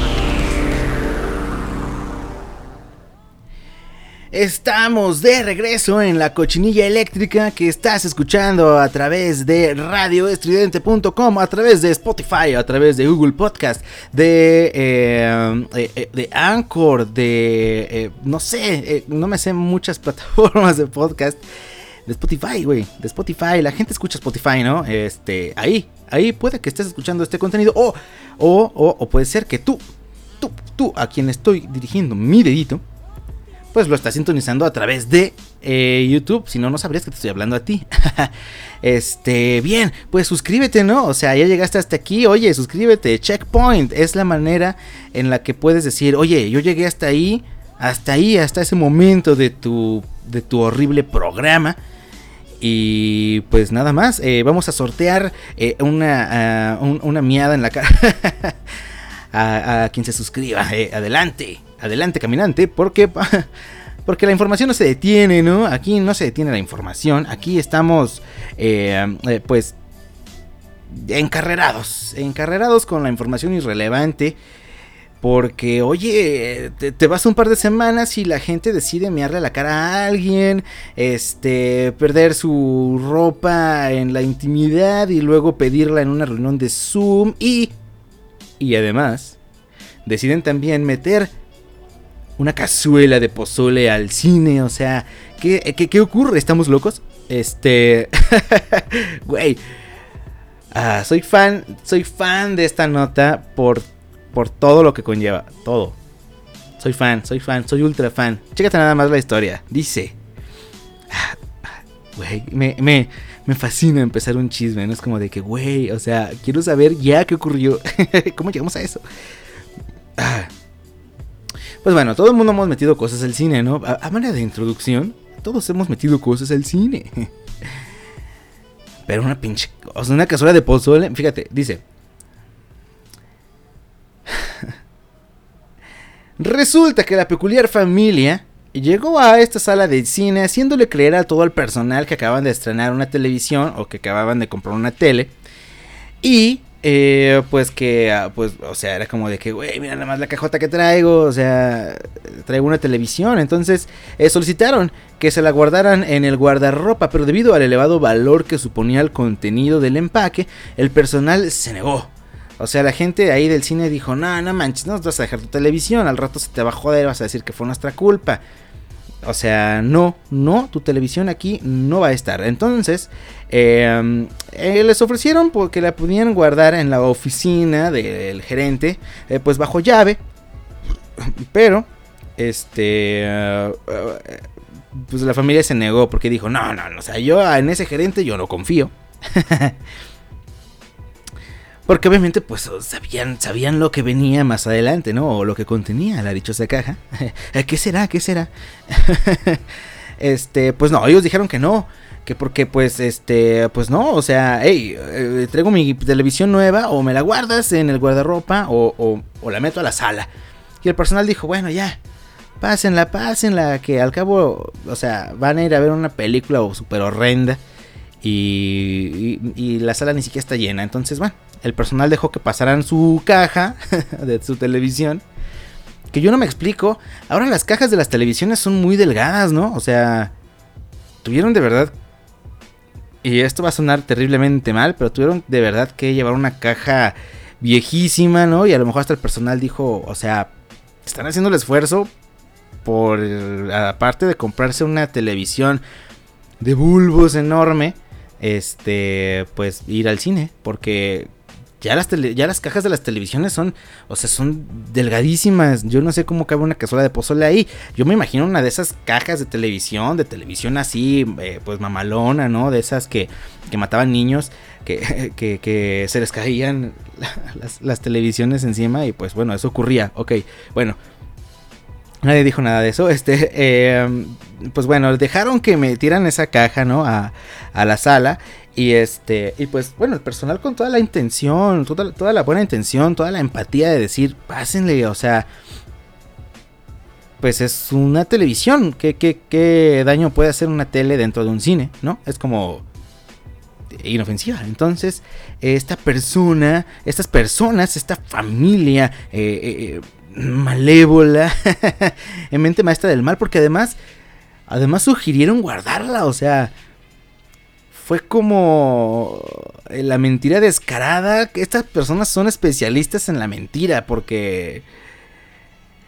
Estamos de regreso en la cochinilla eléctrica que estás escuchando a través de radioestridente.com, a través de Spotify, a través de Google Podcast, de, eh, eh, eh, Anchor, de, no sé, no me sé muchas <laughs> plataformas de podcast. De Spotify, güey, de Spotify, la gente escucha Spotify, ¿no? Este, ahí, ahí puede que estés escuchando este contenido o, o, o, o puede ser que tú, tú, tú, a quien estoy dirigiendo mi dedito, pues lo estás sintonizando a través de eh, YouTube. Si no, no sabrías que te estoy hablando a ti. <laughs> este, bien, pues suscríbete, ¿no? O sea, ya llegaste hasta aquí. Oye, suscríbete. Checkpoint es la manera en la que puedes decir, oye, yo llegué hasta ahí, hasta ahí, hasta ese momento de tu, de tu horrible programa. Y pues nada más, eh, vamos a sortear eh, una, ah, un- una miada en la cara <laughs> a, a quien se suscriba. Eh, adelante, adelante caminante, porque, <laughs> porque la información no se detiene, ¿no? Aquí no se detiene la información, aquí estamos eh, eh, pues encarrerados, encarrerados con la información irrelevante. Porque, oye, te, te vas un par de semanas y la gente decide mearle la cara a alguien, este, perder su ropa en la intimidad y luego pedirla en una reunión de Zoom y, y además, deciden también meter una cazuela de pozole al cine, o sea, ¿qué, qué, qué ocurre? ¿Estamos locos? Este, <laughs> güey, ah, soy fan, soy fan de esta nota por por todo lo que conlleva, todo. Soy fan, soy fan, soy ultra fan. Chécate nada más la historia. Dice, ah, güey, me, me, me fascina empezar un chisme, no es como de que, güey, o sea, quiero saber ya qué ocurrió, <laughs> cómo llegamos a eso. Ah. Pues bueno, todo el mundo hemos metido cosas al cine, ¿no? A, manera de introducción, todos hemos metido cosas al cine. <laughs> Pero una pinche, o sea, una cazuela de pozole, fíjate, dice, <laughs> Resulta que la peculiar familia llegó a esta sala de cine haciéndole creer a todo el personal que acaban de estrenar una televisión o que acababan de comprar una tele. Y eh, pues que, ah, pues, o sea, era como de que, güey, mira nada más la cajota que traigo, o sea, traigo una televisión. Entonces eh, solicitaron que se la guardaran en el guardarropa, pero debido al elevado valor que suponía el contenido del empaque, el personal se negó. O sea, la gente ahí del cine dijo, no, no manches, no vas a dejar tu televisión, al rato se te va a joder, vas a decir que fue nuestra culpa. O sea, no, no, tu televisión aquí no va a estar. Entonces, eh, eh, les ofrecieron porque la pudieran guardar en la oficina del gerente, eh, pues bajo llave. Pero, este, eh, pues la familia se negó porque dijo, no, no, no, o sea, yo en ese gerente yo no confío. <laughs> Porque obviamente pues sabían, sabían lo que venía más adelante, ¿no? O lo que contenía la dichosa caja. <laughs> ¿Qué será? ¿Qué será? <laughs> este, pues no, ellos dijeron que no. Que porque pues, este, pues no, o sea, hey, eh, traigo mi televisión nueva o me la guardas en el guardarropa o, o, o la meto a la sala. Y el personal dijo, bueno, ya, pásenla, pásenla, que al cabo, o sea, van a ir a ver una película súper horrenda. Y, y, y la sala ni siquiera está llena. Entonces, bueno, el personal dejó que pasaran su caja <laughs> de su televisión. Que yo no me explico. Ahora las cajas de las televisiones son muy delgadas, ¿no? O sea, tuvieron de verdad... Y esto va a sonar terriblemente mal, pero tuvieron de verdad que llevar una caja viejísima, ¿no? Y a lo mejor hasta el personal dijo, o sea, están haciendo el esfuerzo por, aparte de comprarse una televisión de bulbos enorme, este, pues ir al cine, porque ya las, tele- ya las cajas de las televisiones son, o sea, son delgadísimas. Yo no sé cómo cabe una cazuela de pozole ahí. Yo me imagino una de esas cajas de televisión, de televisión así, eh, pues mamalona, ¿no? De esas que, que mataban niños, que, <laughs> que, que se les caían <laughs> las, las televisiones encima y pues bueno, eso ocurría. Ok, bueno. Nadie dijo nada de eso. Este, eh, pues bueno, dejaron que metieran esa caja, ¿no? A, a la sala. Y este, y pues bueno, el personal con toda la intención, toda, toda la buena intención, toda la empatía de decir, pásenle, o sea, pues es una televisión. ¿Qué, qué, qué daño puede hacer una tele dentro de un cine, no? Es como inofensiva. Entonces, esta persona, estas personas, esta familia eh, eh, malévola, <laughs> en mente maestra del mal, porque además, además sugirieron guardarla, o sea, fue como eh, la mentira descarada. Estas personas son especialistas en la mentira, porque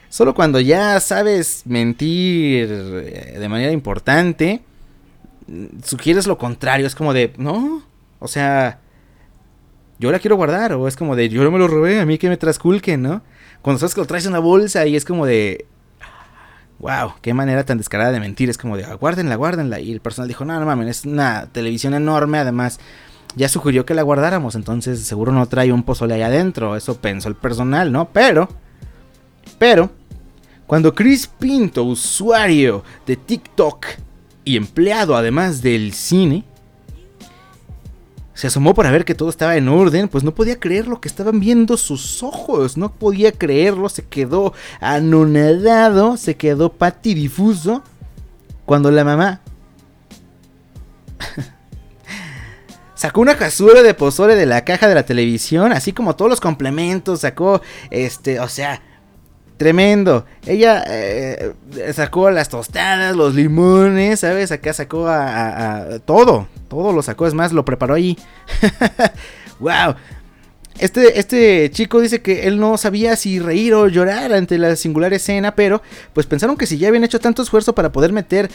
solo cuando ya sabes mentir eh, de manera importante, mm, sugieres lo contrario. Es como de, no, o sea, yo la quiero guardar. O es como de, yo no me lo robé, a mí que me trasculquen, ¿no? Cuando sabes que lo traes en una bolsa y es como de, wow, qué manera tan descarada de mentir. Es como de, "Ah, guárdenla, guárdenla. Y el personal dijo, no, no mames, es una televisión enorme. Además, ya sugirió que la guardáramos. Entonces, seguro no trae un pozole ahí adentro. Eso pensó el personal, ¿no? Pero, pero, cuando Chris Pinto, usuario de TikTok y empleado además del cine, se asomó para ver que todo estaba en orden, pues no podía creer lo que estaban viendo sus ojos, no podía creerlo, se quedó anonadado, se quedó patidifuso, cuando la mamá <laughs> sacó una cazuela de pozole de la caja de la televisión, así como todos los complementos, sacó, este, o sea, tremendo. Ella eh, sacó las tostadas, los limones, ¿sabes? Acá sacó a, todo, todo lo sacó, es más, lo preparó ahí. <laughs> wow. Este, este chico dice que él no sabía si reír o llorar ante la singular escena, pero pues pensaron que si ya habían hecho tanto esfuerzo para poder meter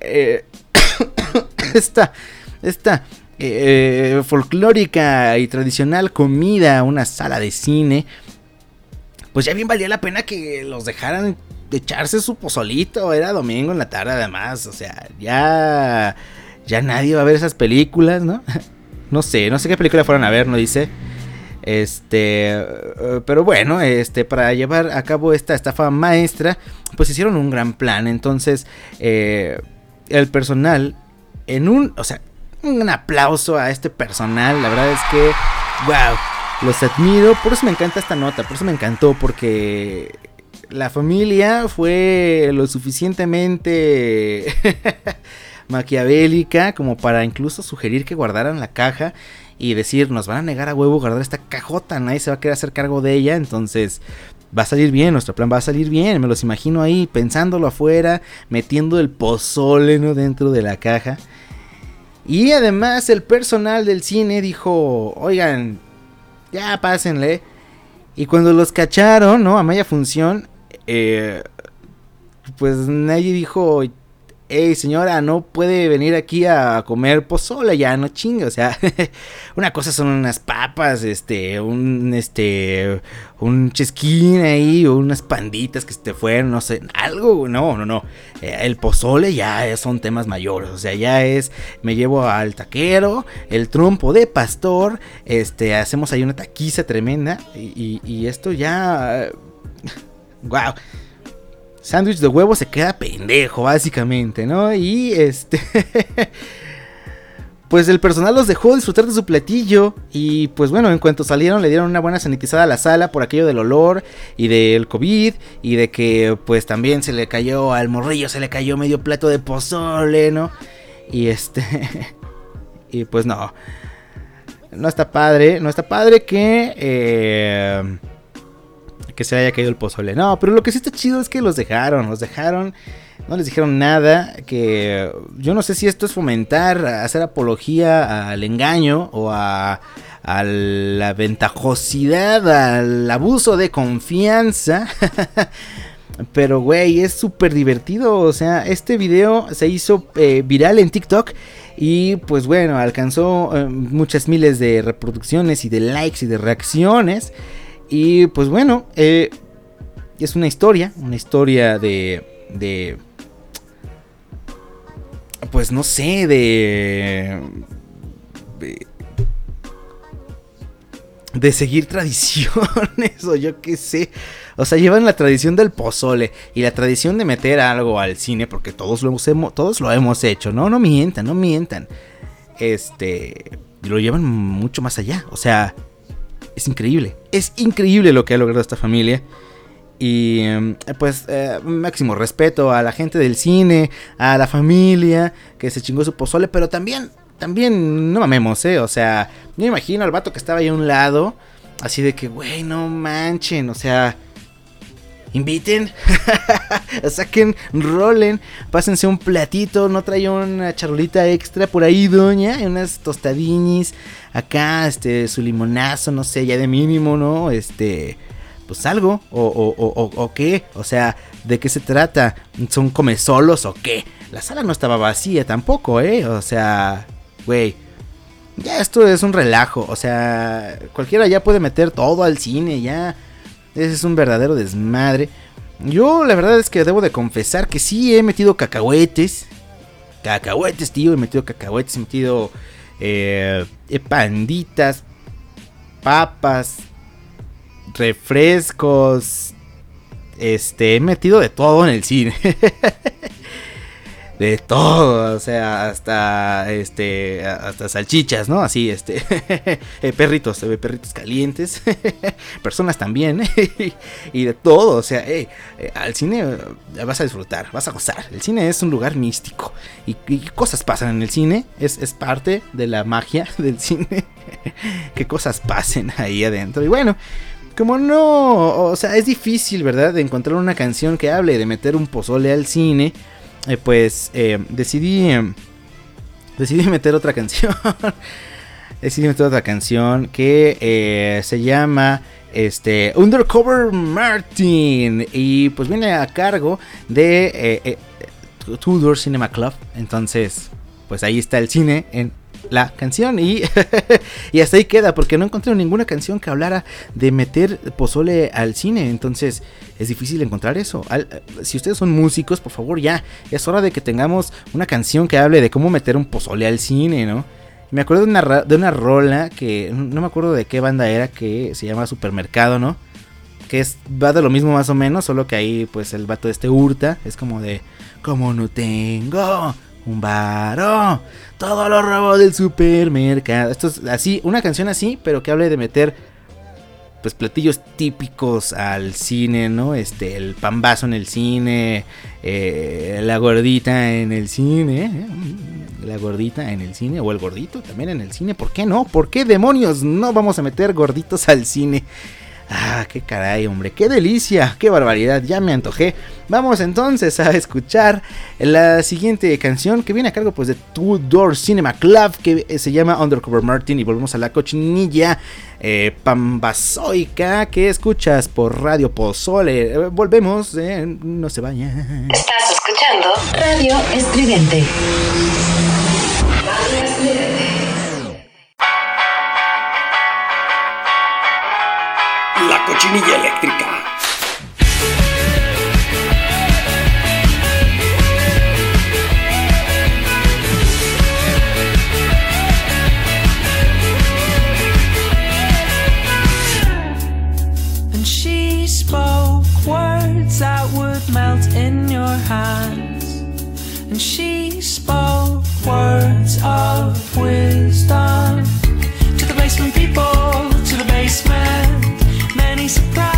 eh, <coughs> esta, esta eh, folclórica y tradicional comida a una sala de cine, pues ya bien valía la pena que los dejaran echarse su pozolito. Era domingo en la tarde además, o sea, ya, ya nadie va a ver esas películas, ¿no? <laughs> No sé, no sé qué película fueron a ver, no dice. Este, eh, pero bueno, este, para llevar a cabo esta estafa maestra, pues hicieron un gran plan. Entonces, eh, el personal, en un, o sea, un aplauso a este personal. La verdad es que, wow, los admiro. Por eso me encanta esta nota, por eso me encantó, porque la familia fue lo suficientemente <laughs> maquiavélica como para incluso sugerir que guardaran la caja y decir, nos van a negar a huevo guardar esta cajota, nadie se va a querer hacer cargo de ella, entonces va a salir bien, nuestro plan va a salir bien, me los imagino ahí pensándolo afuera, metiendo el pozole ¿no? dentro de la caja. Y además el personal del cine dijo, oigan, ya pásenle. Y cuando los cacharon, ¿no? A media función, eh, pues nadie dijo, hey señora, no puede venir aquí a comer pozole, ya no chingue, o sea, <laughs> una cosa son unas papas, este, un, este, un chesquín ahí, unas panditas que se te fueron, no sé, algo, no, no, no, Eh, el pozole ya son temas mayores, o sea, ya es, me llevo al taquero, el trompo de pastor, este, hacemos ahí una taquiza tremenda, y, y- y esto ya, <laughs> wow, sándwich de huevo se queda pendejo, básicamente, ¿no? Y este. <laughs> Pues el personal los dejó disfrutar de su platillo. Y pues bueno, en cuanto salieron, le dieron una buena sanitizada a la sala por aquello del olor y del COVID. Y de que pues también se le cayó al morrillo, se le cayó medio plato de pozole, ¿no? Y este. <laughs> y pues no. No está padre. No está padre que. eh, que se haya caído el pozole. No, pero lo que sí está chido es que los dejaron, los dejaron, no les dijeron nada, que yo no sé si esto es fomentar, hacer apología al engaño o a, a la ventajosidad, al abuso de confianza. <laughs> Pero, güey, es súper divertido. O sea, este video se hizo eh, viral en TikTok. Y pues bueno, alcanzó eh, muchas miles de reproducciones y de likes y de reacciones. Y pues bueno, eh, es una historia, una historia de... de pues no sé, de... de de seguir <laughs> tradiciones o yo qué sé. O sea, llevan la tradición del pozole y la tradición de meter algo al cine porque todos lo hemos, todos lo hemos hecho, ¿no? No mientan, no mientan. Este, lo llevan mucho más allá. O sea, es increíble. Es increíble lo que ha logrado esta familia. Y em, pues eh, máximo respeto a la gente del cine, a la familia que se chingó su pozole, pero también también no mamemos, ¿eh? O sea, yo imagino al vato que estaba ahí a un lado, así de que, güey, no manchen, o sea, inviten, <laughs> saquen, rolen, pásense un platito, no trae una charolita extra por ahí, doña, unas tostadinis, acá, este, su limonazo, no sé, ya de mínimo, ¿no? Este, pues algo, o, o, o, o qué, o sea, ¿de qué se trata? ¿Son come solos o qué? La sala no estaba vacía tampoco, ¿eh? O sea, güey. Ya esto es un relajo, o sea, cualquiera ya puede meter todo al cine, ya. Ese es un verdadero desmadre. Yo la verdad es que debo de confesar que sí he metido cacahuetes. Cacahuetes, tío, he metido cacahuetes, he metido eh, panditas, papas, refrescos. Este, he metido de todo en el cine. <laughs> de todo, o sea, hasta este hasta salchichas, ¿no? Así este <laughs> eh, perritos, eh, perritos calientes, <laughs> personas también <laughs> y de todo, o sea, eh, al cine vas a disfrutar, vas a gozar. El cine es un lugar místico y, y cosas pasan en el cine, es, es parte de la magia del cine. que cosas pasen ahí adentro. Y bueno, como no, o sea, es difícil, ¿verdad? De encontrar una canción que hable de meter un pozole al cine. Eh, pues eh, decidí decidí <laughs> meter otra canción. <laughs> decidí meter otra canción que eh, se llama este Undercover Martin y pues viene a cargo de Tudor Cinema Club. Entonces, pues ahí está el cine en la canción. Y, <laughs> y hasta ahí queda porque no encontré ninguna canción que hablara de meter pozole al cine. Entonces es difícil encontrar eso. Si ustedes son músicos por favor ya es hora de que tengamos una canción que hable de cómo meter un pozole al cine no me acuerdo de una, de una rola que no me acuerdo de qué banda era que se llama Supermercado no que es va de lo mismo más o menos solo que ahí pues el vato este hurta es como de como no tengo un varo todo lo robo del supermercado. Esto es así, una canción así, pero que hable de meter pues platillos típicos al cine, ¿no? Este, el pambazo en el cine, eh, la gordita en el cine, ¿eh? la gordita en el cine, o el gordito también en el cine, ¿por qué no? ¿Por qué demonios no vamos a meter gorditos al cine? Ah, qué caray, hombre, qué delicia, qué barbaridad, ya me antojé. Vamos entonces a escuchar la siguiente canción que viene a cargo pues de Two Door Cinema Club que eh, se llama Undercover Martin y volvemos a la cochinilla eh, pambazoica que escuchas por Radio Pozole. Eh, volvemos, eh, no se vayan. Estás escuchando Radio Estridente. And she spoke words that would melt in your hands. And she spoke words of wisdom to the basement people, to the basement. face,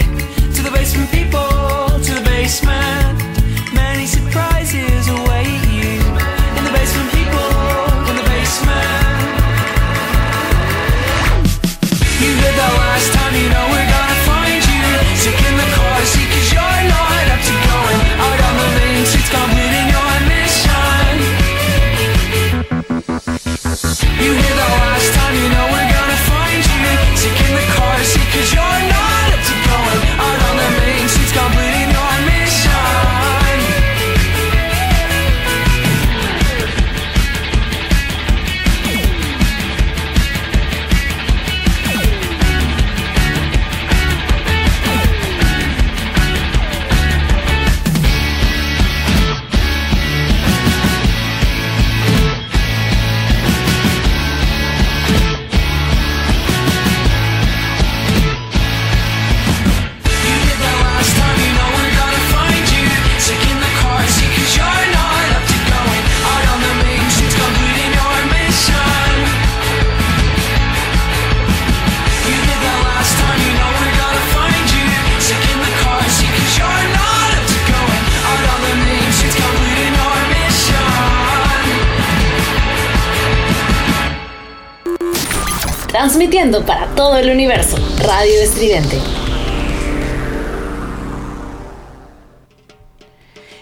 Para todo el universo. Radio Estridente.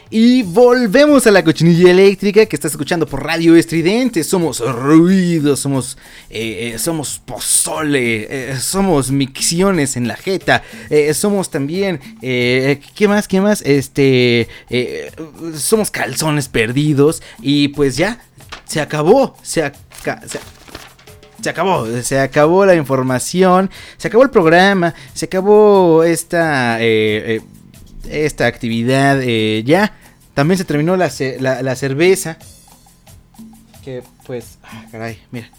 Y volvemos a la cochinilla eléctrica que estás escuchando por Radio Estridente. Somos ruido, somos, eh, eh, somos pozole, eh, somos micciones en la jeta, somos también, ¿qué más? ¿Qué más? Este, somos calzones perdidos y pues ya, se acabó, se, aca- se- acabó, se acabó la información, se acabó el programa, se acabó esta, eh, eh, esta actividad, eh, ya, también se terminó la, la- la cerveza, que pues, ah, caray, mira,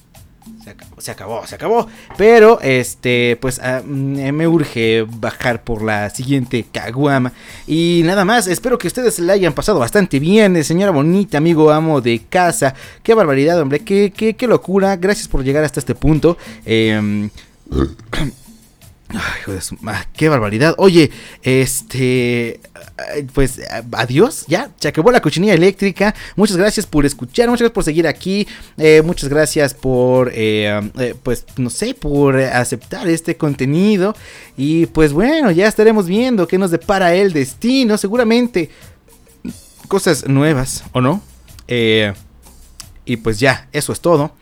se acabó, se acabó, se acabó, pero este, pues ah, mm, me urge bajar por la siguiente caguama. Y nada más, espero que ustedes la hayan pasado bastante bien, eh, señora bonita, amigo amo de casa, qué barbaridad, hombre, qué, qué, qué locura, gracias por llegar hasta este punto, eh, Ay, ah, qué barbaridad. Oye, este. Pues adiós, ya. Se acabó la cochinilla eléctrica. Muchas gracias por escuchar. Muchas gracias por seguir aquí. eh, muchas gracias por. eh, eh, pues no sé, por aceptar este contenido. Y pues bueno, ya estaremos viendo qué nos depara el destino. Seguramente cosas nuevas, ¿o no? Y pues ya, eso es todo.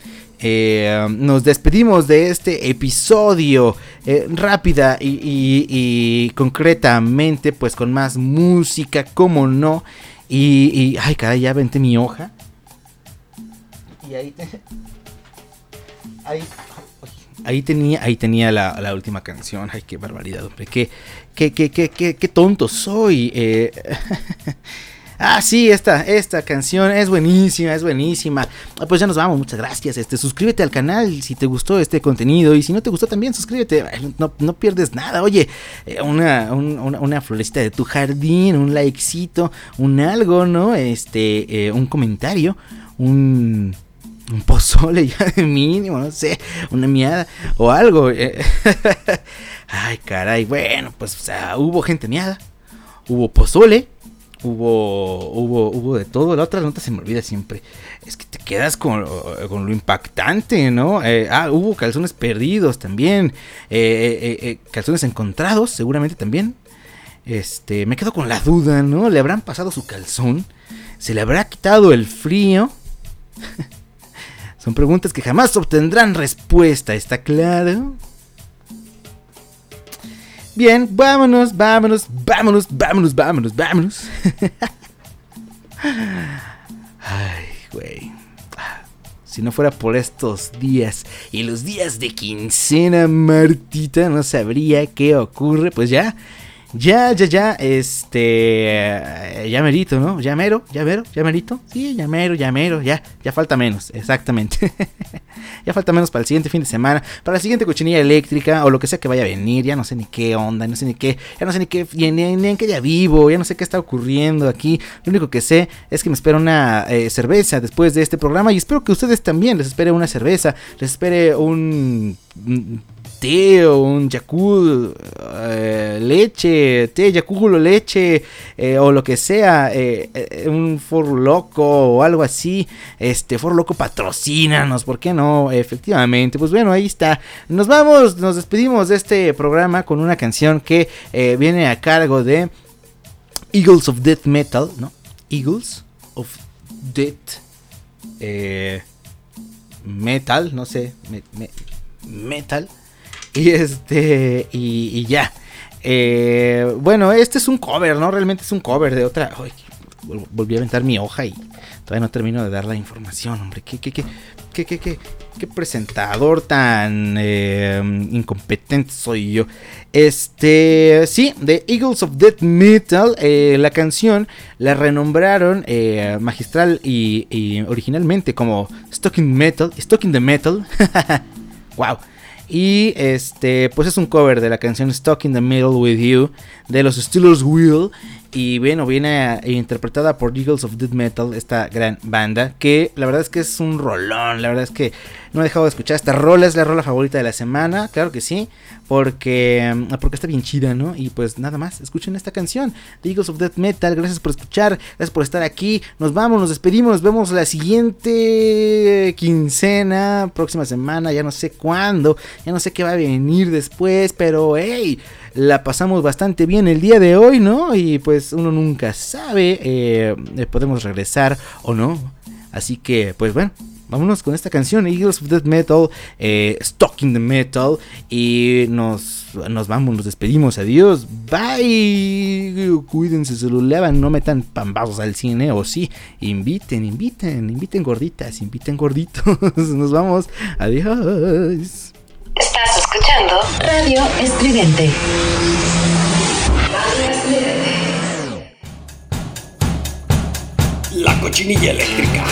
Eh, nos despedimos de este episodio eh, rápida y, concretamente, pues con más música, como no. Y, ay, caray, ya venté mi hoja. Y <laughs> ahí, ahí, tenía, ahí tenía la, última canción. Ay, qué barbaridad, hombre. Qué, qué, qué, qué, qué, qué tonto soy. Eh, <laughs> Ah, sí, esta, esta canción es buenísima, es buenísima. Ah, Pues ya nos vamos, muchas gracias. Este, suscríbete al canal si te gustó este contenido. Y si no te gustó también, suscríbete. No, no pierdes nada. Oye, eh, una, un- una, florecita de tu jardín, un likecito, un algo, ¿no? Este, eh, un comentario, un. Pozole <laughs> ya de mínimo, no sé, una miada o algo. eh. <laughs> Ay, caray, bueno, pues hubo gente miada, hubo pozole, hubo, hubo, hubo de todo. La otra nota se me olvida siempre. Es que te quedas con, con lo impactante, ¿no? Eh, ah, hubo calzones perdidos también. eh, eh, calzones encontrados, seguramente también. Este, me quedo con la duda, ¿no? ¿Le habrán pasado su calzón? ¿Se le habrá quitado el frío? <laughs> Son preguntas que jamás obtendrán respuesta, ¿está claro? Bien, vámonos, vámonos, vámonos, vámonos, vámonos, vámonos. <laughs> Ay, güey. Si no fuera por estos días y los días de quincena, Martita, no sabría qué ocurre. Pues ya, ya, ya, ya, este, ya merito, ¿no? Ya mero, ya mero, ya merito. Sí, ya ya mero, ya, ya falta menos, exactamente. <laughs> ya falta menos para el siguiente fin de semana, para la siguiente cochinilla eléctrica o lo que sea que vaya a venir. Ya no sé ni qué onda, no sé ni qué, ya no sé ni qué, ni, ni- ni en qué ya vivo, ya no sé qué está ocurriendo aquí. Lo único que sé es que me espera una eh, cerveza después de este programa y espero que ustedes también les espere una cerveza, les espere un... té o un Yakult eh, leche, té, Yakult leche eh, o lo que sea, eh, un For Loco o algo así, este For Loco patrocínanos, ¿por qué no? Efectivamente, pues bueno, ahí está. Nos vamos, nos despedimos de este programa con una canción que viene a cargo de Eagles of Death Metal, ¿no? Eagles of Death Metal, no sé, me- me- Metal. Y este, y, ya. Eh, bueno, este es un cover, ¿no? Realmente es un cover de otra. Volví a aventar mi hoja y todavía no termino de dar la información, hombre. ¿Qué, qué, qué, qué, qué, qué, qué presentador tan eh, incompetente soy yo? Este, sí, de Eagles of Death Metal. eh, la canción la renombraron eh, magistral y, y originalmente como Stuck in Metal, Stuck in the Metal. <laughs> wow. Y este, pues es un cover de la canción Stuck in the Middle with You de los Steelers Wheel. Y bueno, viene eh, interpretada por Eagles of Death Metal, esta gran banda. Que la verdad es que es un rolón. La verdad es que no he dejado de escuchar esta rola. Es la rola favorita de la semana, claro que sí. Porque, mm, porque está bien chida, ¿no? Y pues nada más, escuchen esta canción Eagles of Death Metal. Gracias por escuchar, gracias por estar aquí. Nos vamos, nos despedimos, nos vemos la siguiente quincena, próxima semana, ya no sé cuándo, ya no sé qué va a venir después, pero hey, la pasamos bastante bien el día de hoy, ¿no? Y pues uno nunca sabe, eh, podemos regresar o no. Así que, pues bueno, vámonos con esta canción, Eagles of Death Metal, eh, Stuck in the Metal. Y nos, nos vamos, nos despedimos, adiós, bye. Cuídense, se lo no metan pambazos al cine, o sí, inviten, inviten, inviten gorditas, inviten gorditos. <laughs> Nos vamos, adiós. Estás escuchando Radio Estridente. La cochinilla eléctrica.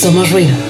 Somos ruido.